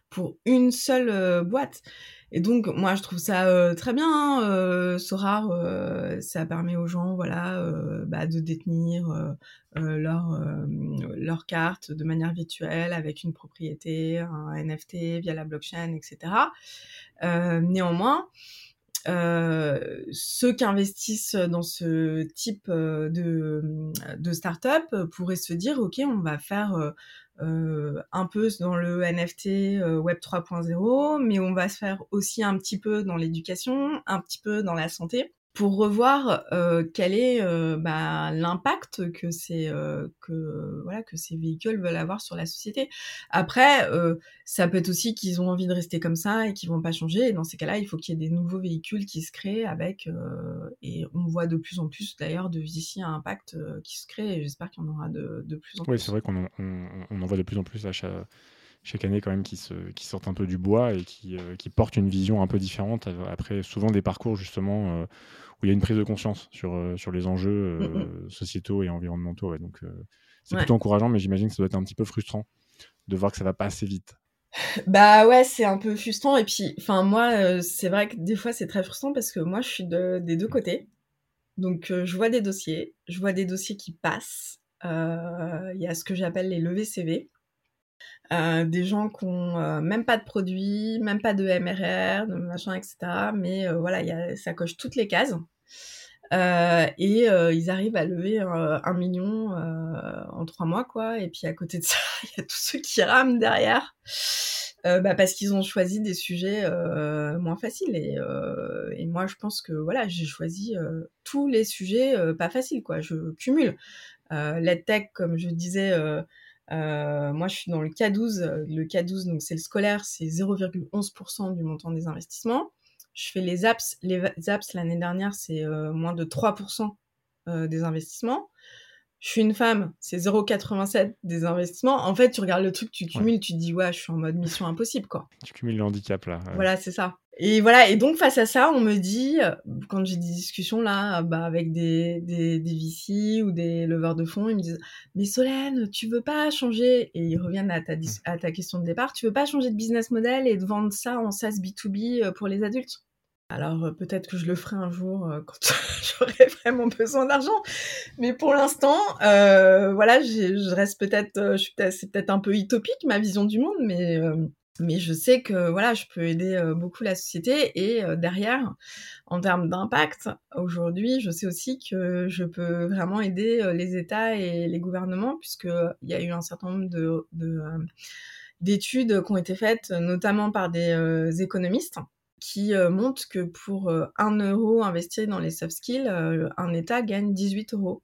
Pour une seule euh, boîte. Et donc, moi, je trouve ça euh, très bien. Hein, euh, Sorar, ça permet aux gens, voilà, bah, de détenir leur, leur carte de manière virtuelle avec une propriété, un NFT via la blockchain, etc. néanmoins, euh, ceux qui investissent dans ce type euh, de, de start-up pourraient se dire, OK, on va faire euh, un peu dans le NFT Web 3.0, mais on va se faire aussi un petit peu dans l'éducation, un petit peu dans la santé pour revoir euh, quel est euh, bah, l'impact que ces euh, que voilà que ces véhicules veulent avoir sur la société. Après, ça peut être aussi qu'ils ont envie de rester comme ça et qu'ils vont pas changer. Et dans ces cas-là, il faut qu'il y ait des nouveaux véhicules qui se créent avec et on voit de plus en plus d'ailleurs de ici à impact qui se créent. Et j'espère qu'il y en aura de, de plus en plus. Oui, c'est vrai qu'on en, on, en voit de plus en plus à chaque chaque année quand même qui, se, qui sortent un peu du bois et qui, qui portent une vision un peu différente après souvent des parcours justement où il y a une prise de conscience sur, euh, sur les enjeux mm, mm. Euh, sociétaux et environnementaux. Donc, euh, c'est plutôt encourageant, mais j'imagine que ça doit être un petit peu frustrant de voir que ça va pas assez vite. <laughs> Bah ouais, c'est un peu frustrant. Et puis, enfin, moi, c'est vrai que des fois, c'est très frustrant parce que moi, je suis de, des deux côtés. Donc, je vois des dossiers, je vois des dossiers qui passent. Il y a ce que j'appelle les levées CV. Des gens qui ont même pas de produits, même pas de MRR, de machin, etc. Mais voilà, y a, ça coche toutes les cases. Euh, et euh, ils arrivent à lever un, million euh, en trois mois, quoi. Et puis à côté de ça, <laughs> il y a tous ceux qui rament derrière, bah, parce qu'ils ont choisi des sujets moins faciles. Et, moi, je pense que voilà, j'ai choisi tous les sujets pas faciles, quoi. Je cumule. la tech, comme je disais. Moi, je suis dans le K12. Le K12, donc c'est le scolaire, c'est 0,11% du montant des investissements. Je fais les apps. Les apps l'année dernière, c'est euh, moins de 3% des investissements. Je suis une femme, c'est 0,87% des investissements. En fait, tu regardes le truc, tu cumules, tu te dis, ouais, je suis en mode mission impossible, quoi. Tu cumules le handicap, là. Voilà, c'est ça. Et voilà, et donc face à ça, on me dit, quand j'ai des discussions là, bah, avec des, des, des VC ou des leveurs de fonds, ils me disent, mais Solène, tu veux pas changer, et ils reviennent à ta, mmh. à ta question de départ, tu veux pas changer de business model et de vendre ça en SaaS B2B euh, pour les adultes? Alors euh, peut-être que je le ferai un jour euh, quand <laughs> j'aurai vraiment besoin d'argent, mais pour l'instant, euh, voilà, je reste peut-être, c'est peut-être un peu utopique ma vision du monde, mais mais je sais que voilà, je peux aider beaucoup la société et derrière, en termes d'impact, aujourd'hui, je sais aussi que je peux vraiment aider les États et les gouvernements puisque il y a eu un certain nombre de, d'études qui ont été faites, notamment par des économistes qui montrent que pour un euro investi dans les soft skills, un État gagne 18 euros.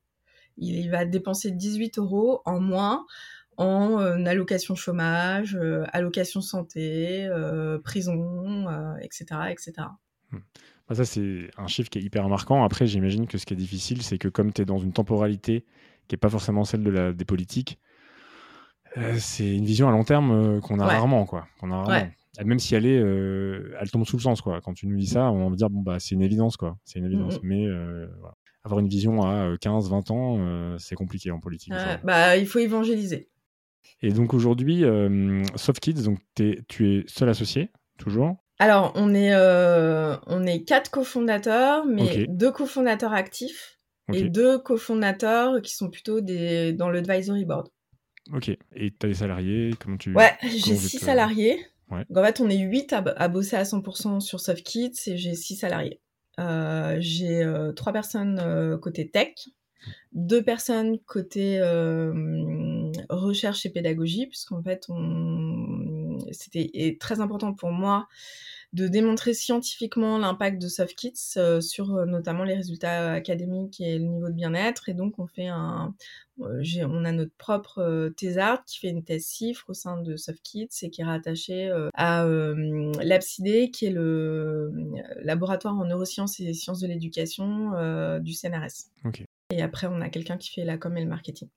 Il va dépenser 18 euros en moins en allocation chômage, allocation santé, prison, etc. etc. Mmh. Bah, ça, c'est un chiffre qui est hyper marquant. Après, j'imagine que ce qui est difficile, c'est que comme tu es dans une temporalité qui n'est pas forcément celle de la, des politiques, c'est une vision à long terme qu'on a rarement. Quoi. a rarement. Même si elle est, elle tombe sous le sens. Quoi. Quand tu nous dis ça, on va dire, bon, bah, c'est une évidence. quoi. C'est une évidence. Mmh Mais avoir une vision à 15, 20 ans, c'est compliqué en politique. bah, il faut évangéliser. Et donc aujourd'hui, euh, SoftKids, donc tu es seul associé, toujours? Alors, on est, euh, on est quatre cofondateurs, mais deux cofondateurs actifs et deux cofondateurs qui sont plutôt des, dans le advisory board. Ok. Et tu as des salariés? Comment tu... Ouais, j'ai six salariés. en fait, on est huit à, bosser à 100% sur SoftKids et j'ai six salariés. Euh, j'ai euh, trois personnes côté tech, deux personnes côté euh, recherche et pédagogie, puisqu'en fait, on... c'était très important pour moi de démontrer scientifiquement l'impact de SoftKits euh, sur euh, notamment les résultats académiques et le niveau de bien-être. Et donc, on fait un, on a notre propre thésard qui fait une thèse CIFRE au sein de SoftKits et qui est rattaché à l'APSIDE, qui est le laboratoire en neurosciences et sciences de l'éducation du CNRS. Et après, on a quelqu'un qui fait la com et le marketing.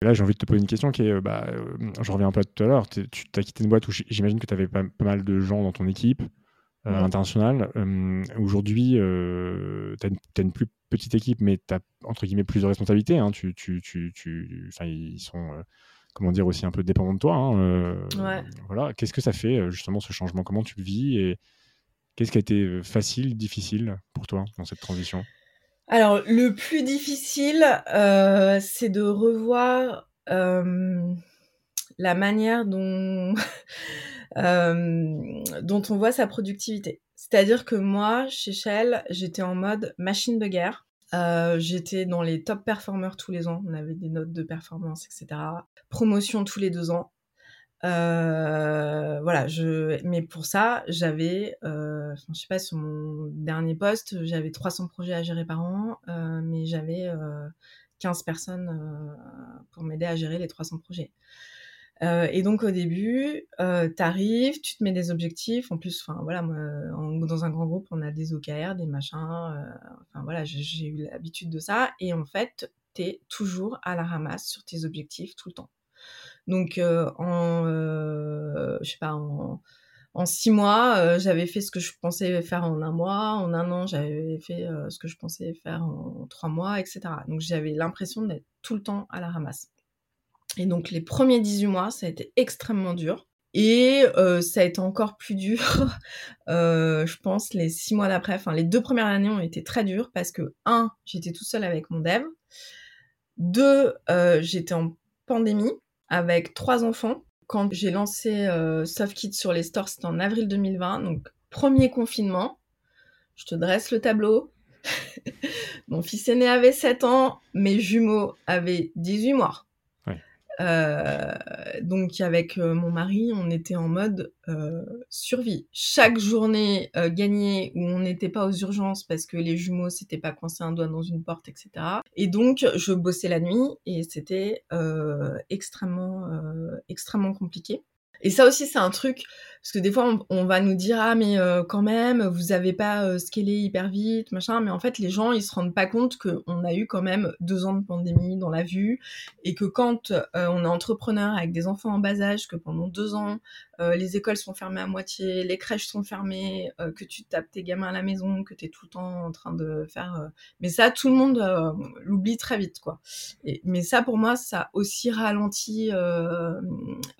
Là, j'ai envie de te poser une question qui est, euh, bah, euh, je reviens un peu à tout à l'heure, tu as quitté une boîte où j'imagine que tu avais pas, mal de gens dans ton équipe euh, internationale. Aujourd'hui, tu as, une plus petite équipe, mais tu as, entre guillemets, plus de responsabilités. Hein. Tu, tu, tu, ils sont, comment dire, aussi un peu dépendants de toi. Hein, ouais. Voilà. Qu'est-ce que ça fait, justement, ce changement? Comment tu le vis et qu'est-ce qui a été facile, difficile pour toi dans cette transition? Alors, le plus difficile, euh, c'est de revoir euh, la manière dont, <laughs> euh, dont on voit sa productivité. C'est-à-dire que moi, chez Shell, j'étais en mode machine de guerre. j'étais dans les top performers tous les ans. On avait des notes de performance, etc. Promotion tous les deux ans. Euh, voilà, je, mais pour ça, j'avais, euh, je sais pas, sur mon dernier poste, j'avais 300 projets à gérer par an, euh, mais j'avais euh, 15 personnes pour m'aider à gérer les 300 projets. Et donc au début, t'arrives, tu te mets des objectifs. En plus, enfin voilà, dans un grand groupe, on a des OKR, des machins. enfin voilà, j'ai eu l'habitude de ça. Et en fait, t'es toujours à la ramasse sur tes objectifs tout le temps. Donc euh, en, euh, en six mois, euh, j'avais fait ce que je pensais faire en un mois. En un an, j'avais fait ce que je pensais faire en trois mois, etc. Donc j'avais l'impression d'être tout le temps à la ramasse. Et donc les premiers 18 mois, ça a été extrêmement dur. Et ça a été encore plus dur, <laughs> je pense, les six mois d'après. Enfin, les deux premières années ont été très dures parce que, un, j'étais tout seul avec mon dev. Deux, j'étais en pandémie avec trois enfants. Quand j'ai lancé euh, SoftKit sur les stores, c'était en avril 2020, donc premier confinement. Je te dresse le tableau. <laughs> Mon fils aîné avait 7 ans, mes jumeaux avaient 18 mois. Euh, donc avec euh, mon mari, on était en mode euh, survie. Chaque journée gagnée où on n'était pas aux urgences parce que les jumeaux s'étaient pas coincés un doigt dans une porte, etc. Et donc je bossais la nuit et c'était extrêmement extrêmement compliqué. Et ça aussi c'est un truc Parce que des fois, on, va nous dire ah mais euh, quand même, vous avez pas euh, scalé hyper vite, machin. Mais en fait, les gens ils se rendent pas compte qu'on a eu quand même deux ans de pandémie dans la vue et que quand euh, on est entrepreneur avec des enfants en bas âge, que pendant deux ans les écoles sont fermées à moitié, les crèches sont fermées, que tu tapes tes gamins à la maison, que tu es tout le temps en train de faire. Mais ça, tout le monde l'oublie très vite quoi. Mais ça pour moi, ça a aussi ralenti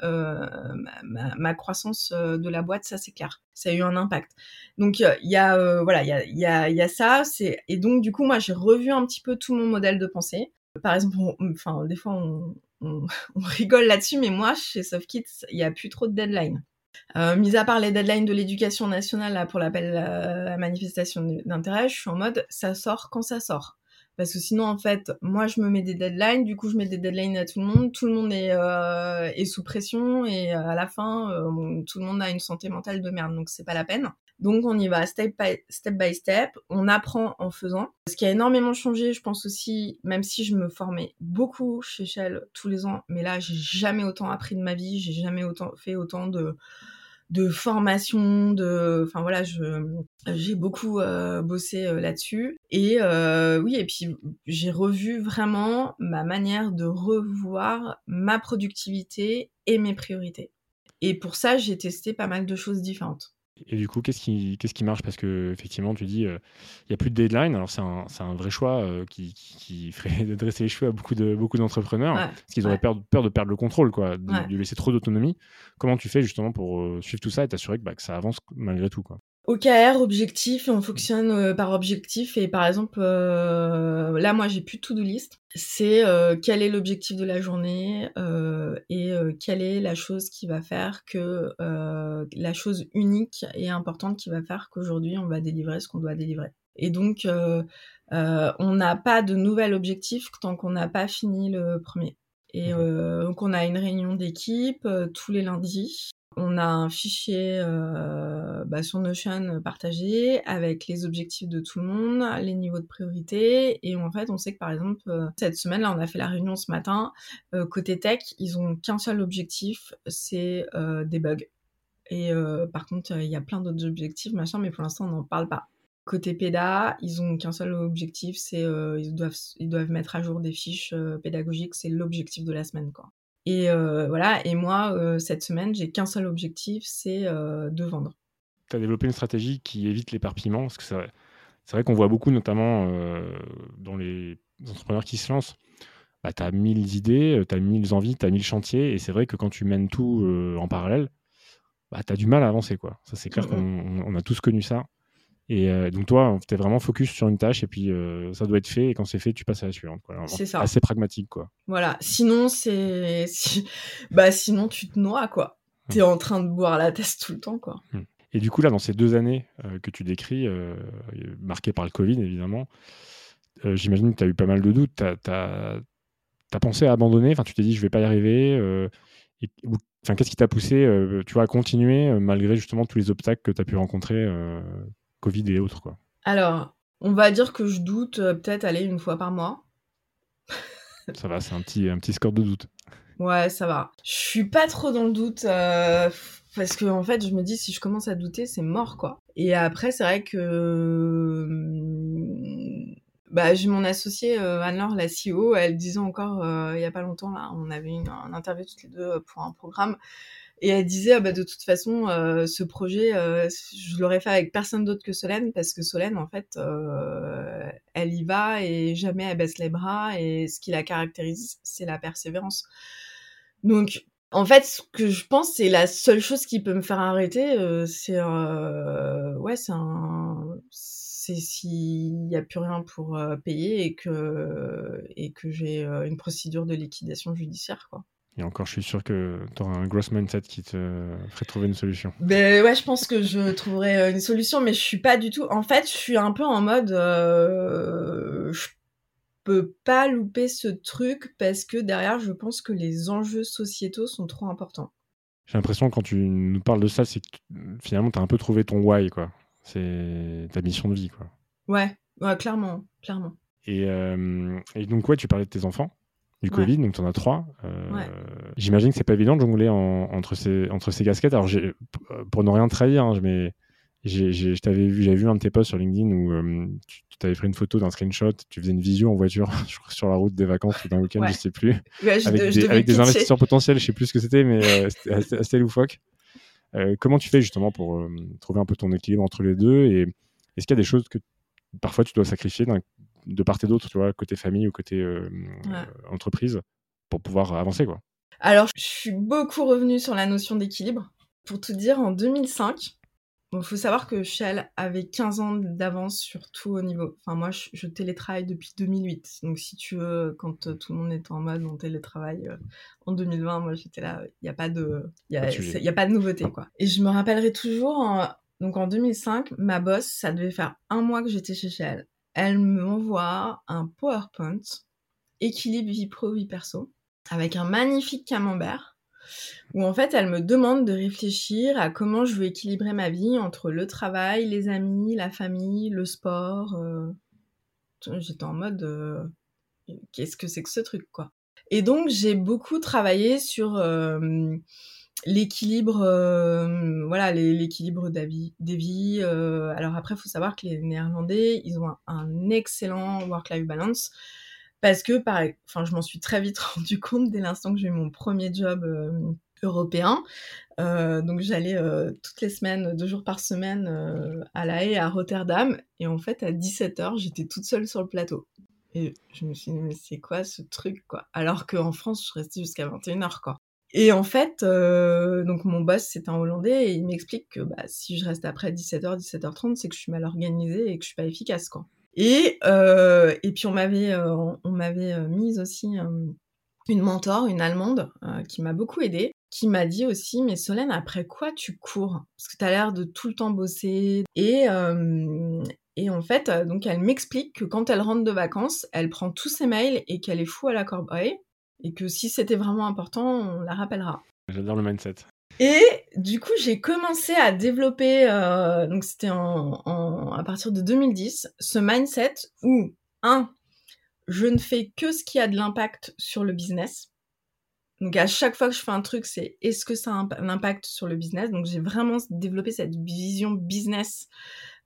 ma, ma, croissance de la boîte, ça c'est clair. Ça a eu un impact. Donc il y a voilà, il y a, y, y a ça. C'est et donc du coup moi j'ai revu un petit peu tout mon modèle de pensée. Par exemple, enfin des fois <laughs> on, rigole là-dessus, mais moi chez SoftKit il y a plus trop de deadline. Euh, mis à part les deadlines de l'éducation nationale là, pour l'appel à manifestation d'intérêt, je suis en mode ça sort quand ça sort. Parce que sinon, en fait, moi, je me mets des deadlines, du coup, je mets des deadlines à tout le monde, tout le monde est, euh, est sous pression, et euh, à la fin, euh, tout le monde a une santé mentale de merde, donc c'est pas la peine. Donc on y va step by, step by step, on apprend en faisant. Ce qui a énormément changé, je pense aussi, même si je me formais beaucoup chez Shell tous les ans, mais là j'ai jamais autant appris de ma vie, j'ai jamais autant fait autant de de formation, de, enfin voilà, j'ai beaucoup euh, bossé euh, là-dessus et euh, oui et puis j'ai revu vraiment ma manière de revoir ma productivité et mes priorités. Et pour ça, j'ai testé pas mal de choses différentes. Et du coup, qu'est-ce qui, qu'est-ce qui marche? Parce que effectivement, tu dis, il n'y a plus de deadline. Alors c'est un, un, vrai choix qui, qui, ferait <laughs> dresser les cheveux à beaucoup de beaucoup d'entrepreneurs, parce qu'ils auraient peur, peur, de perdre le contrôle, quoi, de, laisser trop d'autonomie. Comment tu fais justement pour suivre tout ça et t'assurer que, bah, que ça avance malgré tout, quoi? OKR, objectif, et on fonctionne euh, par objectif. Et par exemple, euh, là, moi, j'ai plus de to-do list. C'est euh, quel est l'objectif de la journée et quelle est la chose qui va faire que la chose unique et importante qui va faire qu'aujourd'hui, on va délivrer ce qu'on doit délivrer. Et donc, on n'a pas de nouvel objectif tant qu'on n'a pas fini le premier. Et donc, on a une réunion d'équipe tous les lundis on a un fichier euh, bah, sur Notion partagé avec les objectifs de tout le monde, les niveaux de priorité. Et en fait, on sait que par exemple, euh, cette semaine, là, on a fait la réunion ce matin. Euh, côté tech, ils ont qu'un seul objectif, c'est des bugs. Et par contre, il y a plein d'autres objectifs, machin, mais pour l'instant, on n'en parle pas. Côté PEDA, ils ont qu'un seul objectif, c'est ils doivent ils doivent mettre à jour des fiches pédagogiques, c'est l'objectif de la semaine, quoi. Et euh, voilà, et moi, euh, cette semaine, j'ai qu'un seul objectif, c'est euh, de vendre. Tu as développé une stratégie qui évite l'éparpillement, parce que c'est vrai, vrai qu'on voit beaucoup, notamment dans les entrepreneurs qui se lancent, bah, tu as mille idées, tu as mille envies, tu as mille chantiers, et c'est vrai que quand tu mènes tout en parallèle, bah, tu as du mal à avancer. Quoi. Ça, c'est clair mmh qu'on a tous connu ça. Et euh, donc toi, tu es vraiment focus sur une tâche et puis euh, ça doit être fait et quand c'est fait, tu passes à la suivante. C'est ça. Assez pragmatique quoi. Voilà. Sinon c'est, bah sinon tu te noies quoi. Mmh. Tu es en train de boire la tasse tout le temps quoi. Mmh. Et du coup là, dans ces deux années euh, que tu décris, marquées par le Covid évidemment, j'imagine que tu as eu pas mal de doutes. Tu as, pensé à abandonner? Enfin, tu t'es dit je vais pas y arriver. Enfin, qu'est-ce qui t'a poussé, tu vois, à continuer malgré justement tous les obstacles que tu as pu rencontrer Covid et autres, quoi Alors, on va dire que je doute euh, peut-être aller une fois par mois. ça va, c'est un petit, un petit score de doute. Ouais, ça va. Je suis pas trop dans le doute euh, parce que en fait, je me dis si je commence à douter, c'est mort quoi. Et après, c'est vrai que hum, bah, j'ai mon associée euh, Anne-Laure, la CEO, elle disait encore il y a pas longtemps là, on avait une, une interview toutes les deux pour un programme et elle disait, ah bah, de toute façon, euh, ce projet, euh, je l'aurais fait avec personne d'autre que Solène, parce que Solène, en fait, euh, elle y va et jamais elle baisse les bras. Et ce qui la caractérise, c'est la persévérance. Donc, en fait, ce que je pense, c'est la seule chose qui peut me faire arrêter, c'est ouais, c'est un, c'est s'il n'y a plus rien pour payer et que et que j'ai une procédure de liquidation judiciaire, quoi. Et encore, je suis sûr que tu auras un gros mindset qui te ferait trouver une solution. Ben ouais, je pense que je trouverai euh, une solution, mais je suis pas du tout. En fait, je suis un peu en mode. Euh... Je peux pas louper ce truc parce que derrière, je pense que les enjeux sociétaux sont trop importants. J'ai l'impression, quand tu nous parles de ça, c'est que finalement, tu as un peu trouvé ton why, quoi. C'est ta mission de vie, quoi. Ouais, ouais clairement, clairement. Et, euh... et donc, ouais, tu parlais de tes enfants. Du Covid, donc tu en as trois. J'imagine que c'est pas évident de jongler entre, ces, entre ces casquettes. Alors, pour ne rien trahir, hein, mais je t'avais vu, j'avais vu un de tes posts sur LinkedIn où tu, t'avais pris une photo d'un screenshot, tu faisais une visio en voiture <laughs> sur la route des vacances ou d'un week-end, je sais plus, <laughs> avec, des, investisseurs potentiels, je sais plus ce que c'était, mais euh, c'était assez loufoque. Euh, comment tu fais justement pour euh, trouver un peu ton équilibre entre les deux et est-ce qu'il y a des choses que parfois tu dois sacrifier de part et d'autre, tu vois, côté famille ou côté entreprise pour pouvoir avancer quoi Alors, je suis beaucoup revenue sur la notion d'équilibre. Pour tout dire, en 2005, il faut savoir que Shell avait 15 ans d'avance sur tout au niveau. Enfin, moi, je, télétravaille depuis 2008. Donc, si tu veux, quand euh, tout le monde est en mode on télétravaille euh, en 2020, moi, j'étais là, il n'y a pas de, il y a, pas de nouveauté, quoi. Et je me rappellerai toujours, donc en 2005, ma boss, ça devait faire un mois que j'étais chez Shell. Elle m'envoie un PowerPoint, équilibre vie pro, vie perso, avec un magnifique camembert où en fait elle me demande de réfléchir à comment je veux équilibrer ma vie entre le travail, les amis, la famille, le sport. Euh. J'étais en mode euh, qu'est-ce que c'est que ce truc quoi. Et donc j'ai beaucoup travaillé sur euh, l'équilibre voilà l'équilibre des vies alors après il faut savoir que les néerlandais ils ont un excellent work life balance parce que, pareil, enfin, je m'en suis très vite <laughs> rendu compte dès l'instant que j'ai eu mon premier job euh, européen. Euh, donc j'allais euh, toutes les semaines, deux jours par semaine, à La Haye, à Rotterdam. Et en fait, à 17h, j'étais toute seule sur le plateau. Et je me suis dit, mais c'est quoi ce truc, quoi? Alors qu'en France, je restais jusqu'à 21h, quoi. Et en fait, donc mon boss, c'est un Hollandais, et il m'explique que bah, si je reste après 17h, 17h30, c'est que je suis mal organisée et que je suis pas efficace, quoi. Et, euh, et puis on m'avait, euh, on m'avait euh, mise aussi une mentor, une Allemande, qui m'a beaucoup aidée, qui m'a dit aussi, mais Solène, après quoi tu cours? Parce que tu as l'air de tout le temps bosser. Et, et en fait, donc elle m'explique que quand elle rentre de vacances, elle prend tous ses mails et qu'elle est fou à la corbeille. Et que si c'était vraiment important, on la rappellera. J'adore le mindset. Et du coup, j'ai commencé à développer, euh, donc c'était en, en, à partir de 2010, ce mindset où, un, je ne fais que ce qui a de l'impact sur le business. Donc à chaque fois que je fais un truc, c'est est-ce que ça a un, impact sur le business? Donc j'ai vraiment développé cette vision business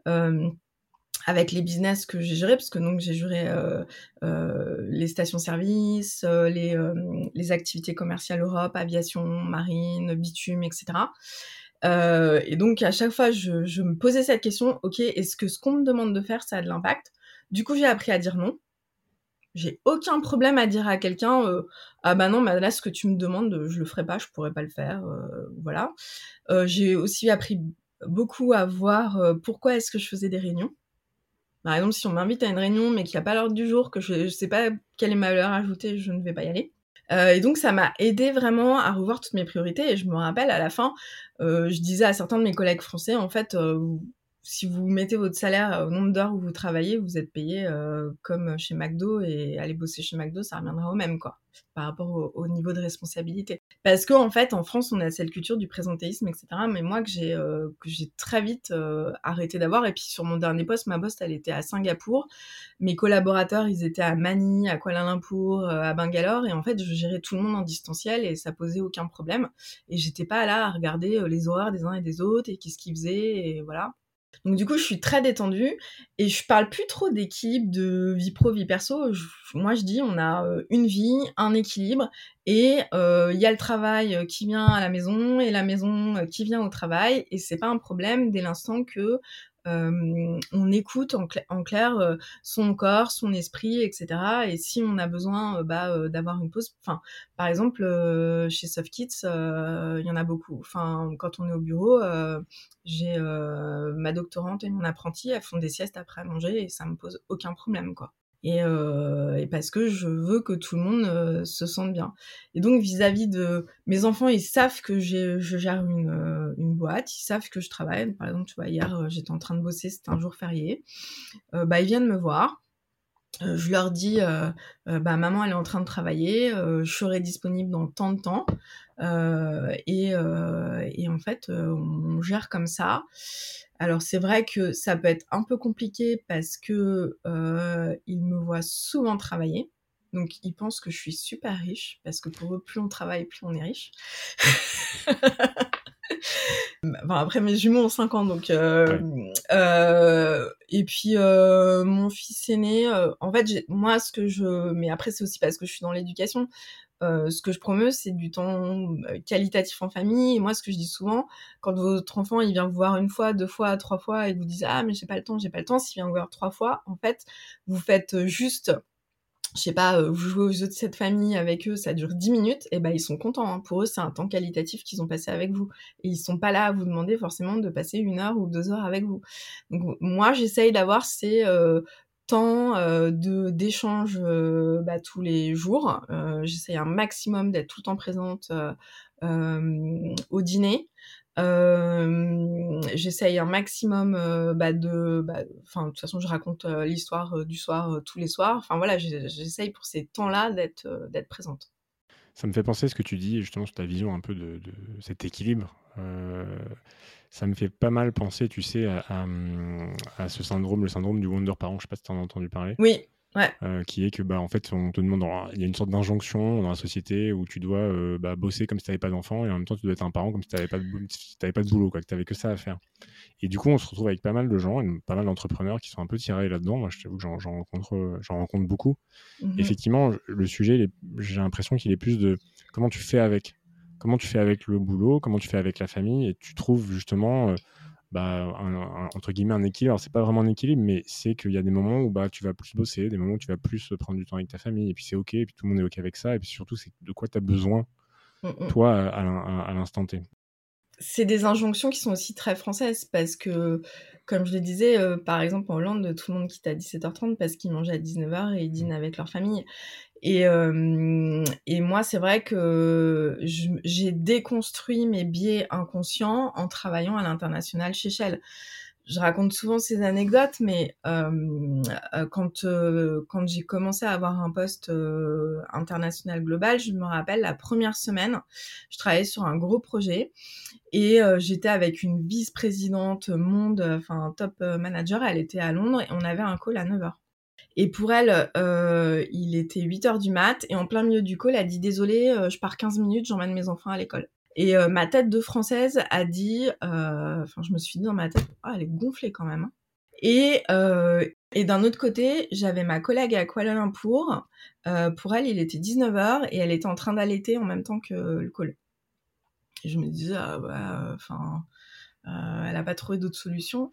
euh, avec les business que j'ai gérés, parce que donc j'ai géré euh, euh, les stations-service, euh, les, les, activités commerciales Europe, aviation, marine, bitume, etc. et donc à chaque fois, je, je, me posais cette question, ok, est-ce que ce qu'on me demande de faire, ça a de l'impact? Du coup, j'ai appris à dire non. J'ai aucun problème à dire à quelqu'un, ah bah non, bah là, ce que tu me demandes, je le ferai pas, je pourrais pas le faire, voilà. j'ai aussi appris beaucoup à voir pourquoi est-ce que je faisais des réunions par exemple, si on m'invite à une réunion mais qu'il n'y a pas l'ordre du jour, que je ne sais pas quelle est ma valeur ajoutée, je ne vais pas y aller. Euh, et donc ça m'a aidé vraiment à revoir toutes mes priorités. Et je me rappelle à la fin, euh, je disais à certains de mes collègues français, en fait, euh, si vous mettez votre salaire au nombre d'heures où vous travaillez, vous êtes payé comme chez McDo et aller bosser chez McDo, ça reviendra au même, quoi, par rapport au niveau de responsabilité. Parce qu'en en fait, en France, on a cette culture du présentéisme, etc. Mais moi, que j'ai euh, j'ai très vite euh, arrêté d'avoir. Et puis sur mon dernier poste, ma boss, elle était à Singapour. Mes collaborateurs, ils étaient à Manille, à Kuala Lumpur, euh, à Bangalore. Et en fait, je gérais tout le monde en distanciel et ça posait aucun problème. Et j'étais pas là à regarder les horreurs des uns et des autres et qu'est-ce qu'ils faisaient et voilà. Donc du coup, je suis très détendue et je parle plus trop d'équilibre de vie pro, vie perso. moi, je dis, on a euh, une vie, un équilibre et euh, il y a le travail euh, qui vient à la maison et la maison qui vient au travail et c'est pas un problème dès l'instant que on écoute en, clair son corps, son esprit, etc. Et si on a besoin bah, d'avoir une pause, enfin, par exemple, chez SoftKids, il y en a beaucoup. Enfin, quand on est au bureau, j'ai ma doctorante et mon apprenti, elles font des siestes après à manger et ça me pose aucun problème, quoi. Euh, et, parce que je veux que tout le monde euh, se sente bien. Et donc vis-à-vis de mes enfants, ils savent que je gère une, euh, une, boîte, ils savent que je travaille. Par exemple, tu vois, hier j'étais en train de bosser, c'était un jour férié. bah ils viennent me voir. je leur dis, bah maman elle est en train de travailler, je serai disponible dans tant de temps. Et, et, en fait, on gère comme ça. Alors c'est vrai que ça peut être un peu compliqué parce que euh, il me voit souvent travailler. Donc, ils pensent que je suis super riche parce que pour eux, plus on travaille, plus on est riche. <laughs> Enfin, après, mes jumeaux ont 5 ans, donc... Euh, euh, et puis, euh, mon fils aîné, euh, en fait, moi, ce que je... Mais après, c'est aussi parce que je suis dans l'éducation. Euh, ce que je promeus, c'est du temps qualitatif en famille. Et moi, ce que je dis souvent, quand votre enfant, il vient vous voir une fois, deux fois, trois fois, et vous dit « Ah, mais j'ai pas le temps, j'ai pas le temps », s'il vient vous voir trois fois, en fait, vous faites juste je sais pas, euh, vous jouez aux jeux de cette famille avec eux, ça dure 10 minutes, et ben ils sont contents. Hein. Pour eux, c'est un temps qualitatif qu'ils ont passé avec vous. Et ils sont pas là à vous demander forcément de passer une heure ou deux heures avec vous. Donc moi, j'essaye d'avoir ces euh, temps euh, de d'échange euh, bah, tous les jours. j'essaye un maximum d'être tout le temps présente au dîner. Euh, j'essaye un maximum euh, bah, de, bah, enfin de toute façon je raconte euh, l'histoire euh, du soir tous les soirs. Enfin voilà, j'essaye pour ces temps-là d'être d'être présente. Ça me fait penser à ce que tu dis justement sur ta vision un peu de cet équilibre. Ça me fait pas mal penser, tu sais, à, à, à, ce syndrome, le syndrome du Wonder Parent. Je sais pas si tu en as entendu parler. Oui, euh, qui est que bah en fait on te demande il y a une sorte d'injonction dans la société où tu dois euh, bah, bosser comme si tu n'avais pas d'enfant et en même temps tu dois être un parent comme si tu n'avais pas de pas de boulot quoi que tu avais que ça à faire. Et du coup on se retrouve avec pas mal de gens pas mal d'entrepreneurs qui sont un peu tirés là-dedans. Moi je t'avoue que j'en rencontre j'en rencontre beaucoup. Mmh effectivement le sujet j'ai l'impression qu'il est plus de comment tu fais avec comment tu fais avec le boulot comment tu fais avec la famille et tu trouves justement euh, bah, un, entre guillemets un équilibre. C'est pas vraiment un équilibre, mais c'est qu'il y a des moments où bah, tu vas plus bosser, des moments où tu vas plus prendre du temps avec ta famille, et puis c'est ok, et puis tout le monde est ok avec ça, et puis surtout, c'est de quoi tu as besoin, mmh, mmh. toi, à, l'instant T. C'est des injonctions qui sont aussi très françaises, parce que, comme je le disais, euh, par exemple en Hollande, tout le monde quitte à 17h30 parce qu'ils mangent à 19h et ils dînent mmh. avec leur famille. Et, euh, et moi, c'est vrai que j'ai déconstruit mes biais inconscients en travaillant à l'international chez Shell. Je raconte souvent ces anecdotes, mais euh, euh quand euh, quand j'ai commencé à avoir un poste international global, je me rappelle la première semaine, je travaillais sur un gros projet et j'étais avec une vice-présidente monde, enfin top manager, elle était à Londres et on avait un call à 9 h et pour elle, il était 8 heures du mat et en plein milieu du call, elle dit désolé, euh, je pars 15 minutes, j'emmène mes enfants à l'école. Et euh, ma tête de française a dit, euh, enfin je me suis dit dans ma tête, oh, elle est gonflée quand même. Hein. Et, euh, et d'un autre côté, j'avais ma collègue à Kuala Lumpur. pour elle, il était 19h et elle était en train d'allaiter en même temps que le call. Et je me disais, ah, bah, enfin, elle n'a pas trouvé d'autre solution.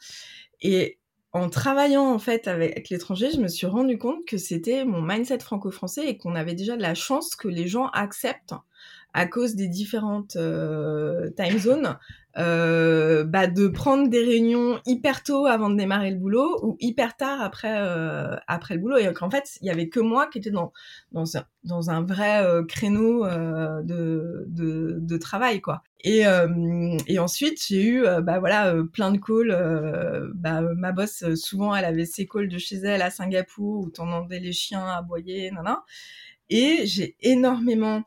Et en travaillant en fait avec l'étranger, je me suis rendu compte que c'était mon mindset franco-français et qu'on avait déjà de la chance que les gens acceptent à cause des différentes euh, time zones, euh, bah, de prendre des réunions hyper tôt avant de démarrer le boulot ou hyper tard après euh, après le boulot. Et qu'en fait il y avait que moi qui était dans dans un, dans un vrai euh, créneau euh, de, de, de travail quoi. Et et ensuite j'ai eu bah voilà plein de calls bah ma boss souvent elle avait ses calls de chez elle à Singapour où t'entendais les chiens aboyer nan et j'ai énormément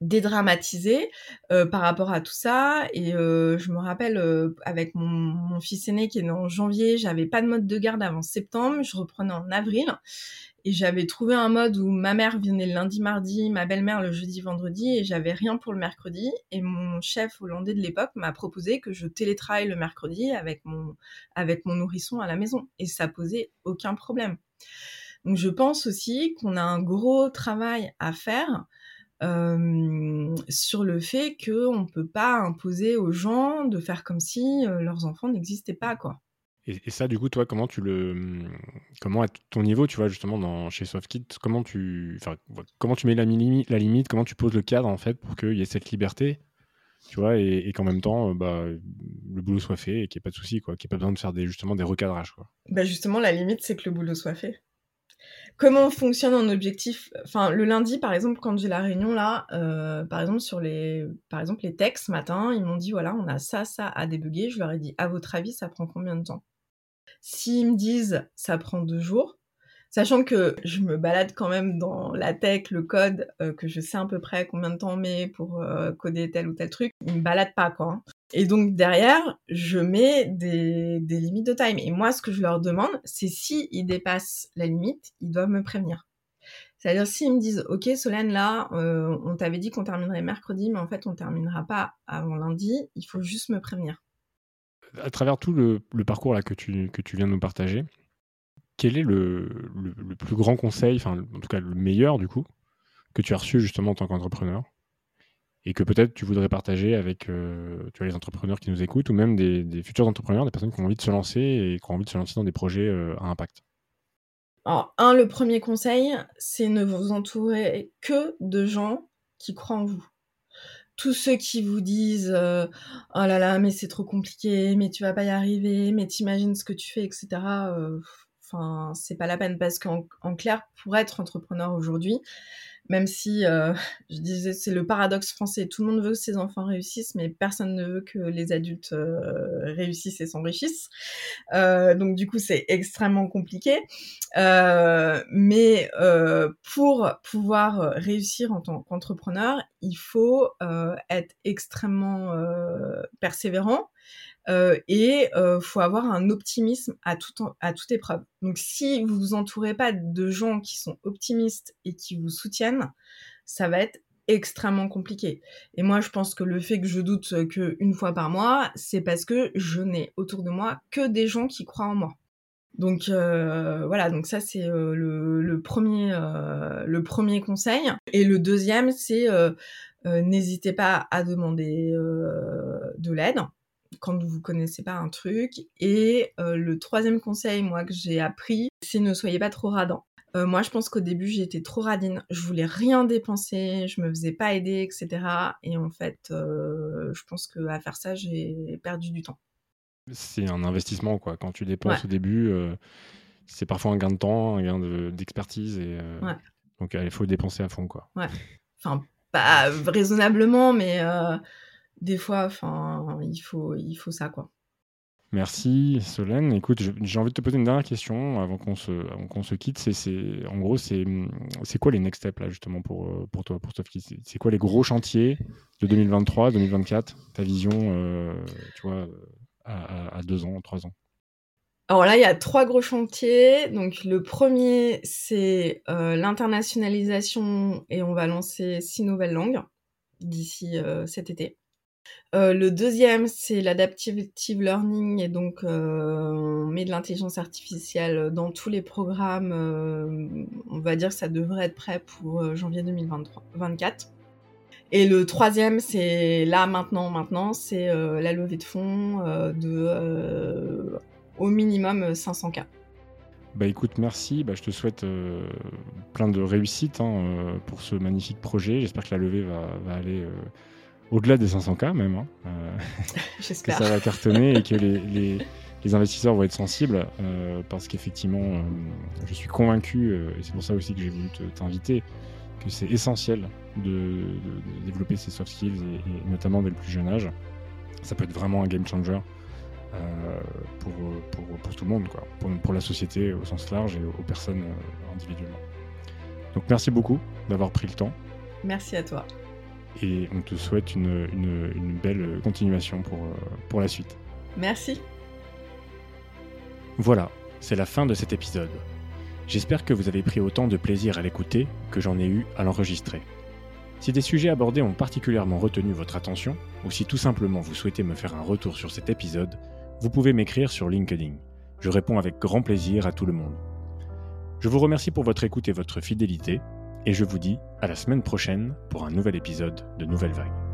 dédramatisé euh, par rapport à tout ça. Et euh, je me rappelle euh, avec mon, mon, fils aîné qui est né en janvier j'avais pas de mode de garde avant septembre je reprenais en avril. Et j'avais trouvé un mode où ma mère venait le lundi mardi ma belle-mère le jeudi vendredi et j'avais rien pour le mercredi. Et mon chef hollandais de l'époque m'a proposé que je télétravaille le mercredi avec mon avec mon nourrisson à la maison. Et ça posait aucun problème. Donc je pense aussi qu'on a un gros travail à faire euh, sur le fait qu'on ne peut pas imposer aux gens de faire comme si euh, leurs enfants n'existaient pas, quoi. Et, ça, du coup, toi, comment tu le, comment à ton niveau, tu vois, justement, dans, chez SoftKit, comment tu, enfin, comment tu mets la, la limite, comment tu poses le cadre, en fait, pour qu'il y ait cette liberté, tu vois, et, qu'en même temps, bah, le boulot soit fait et qu'il n'y ait pas de souci, quoi, qu'il n'y ait pas besoin de faire des, justement des recadrages, quoi. Bah justement, la limite, c'est que le boulot soit fait comment fonctionne un objectif Enfin, le lundi, par exemple, quand j'ai la réunion là, euh, par exemple sur les, par exemple les textes matin, ils m'ont dit voilà, on a ça, ça à débugger. Je leur ai dit à votre avis, ça prend combien de temps? S'ils me disent ça prend deux jours, sachant que je me balade quand même dans la tech, le code, euh, que je sais à peu près combien de temps on met pour euh, coder tel ou tel truc, ils me baladent pas quoi. Hein. Et donc derrière, je mets des, limites de time. Et moi, ce que je leur demande, c'est si ils dépassent la limite, ils doivent me prévenir. C'est-à-dire s'ils me disent OK Solène là, euh, on t'avait dit qu'on terminerait mercredi, mais en fait on terminera pas avant lundi, il faut juste me prévenir. À travers tout le, parcours là que tu, que tu viens de nous partager, quel est le, le, plus grand conseil, enfin en tout cas le meilleur du coup, que tu as reçu justement en tant qu'entrepreneur? Et que peut-être tu voudrais partager avec euh, les entrepreneurs qui nous écoutent ou même des, futurs entrepreneurs, des personnes qui ont envie de se lancer et qui ont envie de se lancer dans des projets euh, à impact Alors, un, le premier conseil, c'est ne vous entourer que de gens qui croient en vous. Tous ceux qui vous disent euh, Oh là là, mais c'est trop compliqué, mais tu vas pas y arriver, mais t'imagines ce que tu fais, etc. Enfin, c'est pas la peine parce qu'en clair, pour être entrepreneur aujourd'hui, même si euh, <laughs> je disais c'est le paradoxe français, tout le monde veut que ses enfants réussissent, mais personne ne veut que les adultes euh, réussissent et s'enrichissent. Euh, donc du coup c'est extrêmement compliqué. mais pour pouvoir réussir en tant qu'entrepreneur, il faut être extrêmement persévérant, euh, et euh, faut avoir un optimisme à, tout à toute épreuve. Donc si vous vous entourez pas de gens qui sont optimistes et qui vous soutiennent, ça va être extrêmement compliqué. Et moi, je pense que le fait que je doute qu'une fois par mois, c'est parce que je n'ai autour de moi que des gens qui croient en moi. Donc euh, voilà, donc ça c'est euh, le, le, premier euh, le premier conseil. Et le deuxième c'est euh, n'hésitez pas à demander de l'aide quand vous connaissez pas un truc. Et euh, le troisième conseil, moi, que j'ai appris, c'est ne soyez pas trop radin. Euh, moi, je pense qu'au début, j'étais trop radine. Je voulais rien dépenser, je me faisais pas aider, etc. Et en fait, euh, je pense qu'à faire ça, j'ai perdu du temps. C'est un investissement, quoi. Quand tu dépenses au début, c'est parfois un gain de temps, un gain d'expertise. et Donc, il faut dépenser à fond, quoi. Ouais. Enfin, pas raisonnablement, mais des fois, enfin, il faut, il faut ça, quoi. Merci Solène. Écoute, j'ai envie de te poser une dernière question avant qu'on se, qu'on se quitte. C'est, en gros, c'est, c'est quoi les next steps là justement pour, pour toi, pour C'est quoi les gros chantiers de 2023, 2024 Ta vision, euh, tu vois, à, deux ans, trois ans? Alors là, il y a trois gros chantiers. Donc le premier, c'est euh, l'internationalisation et on va lancer six nouvelles langues d'ici euh, cet été. Euh, le deuxième, c'est l'adaptive learning et donc euh, on met de l'intelligence artificielle dans tous les programmes. Euh, on va dire que ça devrait être prêt pour janvier 2024. Et le troisième, c'est là maintenant, maintenant, c'est la levée de fonds de au minimum 500K. Bah écoute, merci. Bah, je te souhaite plein de réussite hein, pour ce magnifique projet. J'espère que la levée va aller au-delà des 500K même. Hein, euh, <laughs> que ça va cartonner et que les, investisseurs vont être sensibles euh, parce qu'effectivement, euh, je suis convaincu, et c'est pour ça aussi que j'ai voulu t'inviter, que c'est essentiel de, développer ces soft skills et, notamment dès le plus jeune âge. Ça peut être vraiment un game changer pour, pour, tout le monde, quoi. Pour, pour, la société au sens large et aux personnes individuellement. Donc merci beaucoup d'avoir pris le temps. Merci à toi et on te souhaite une, belle continuation pour, euh, pour la suite. Merci. Voilà, c'est la fin de cet épisode. J'espère que vous avez pris autant de plaisir à l'écouter que j'en ai eu à l'enregistrer. Si des sujets abordés ont particulièrement retenu votre attention, ou si tout simplement vous souhaitez me faire un retour sur cet épisode, vous pouvez m'écrire sur LinkedIn. Je réponds avec grand plaisir à tout le monde. Je vous remercie pour votre écoute et votre fidélité, et je vous dis à la semaine prochaine pour un nouvel épisode de Nouvelle Vague.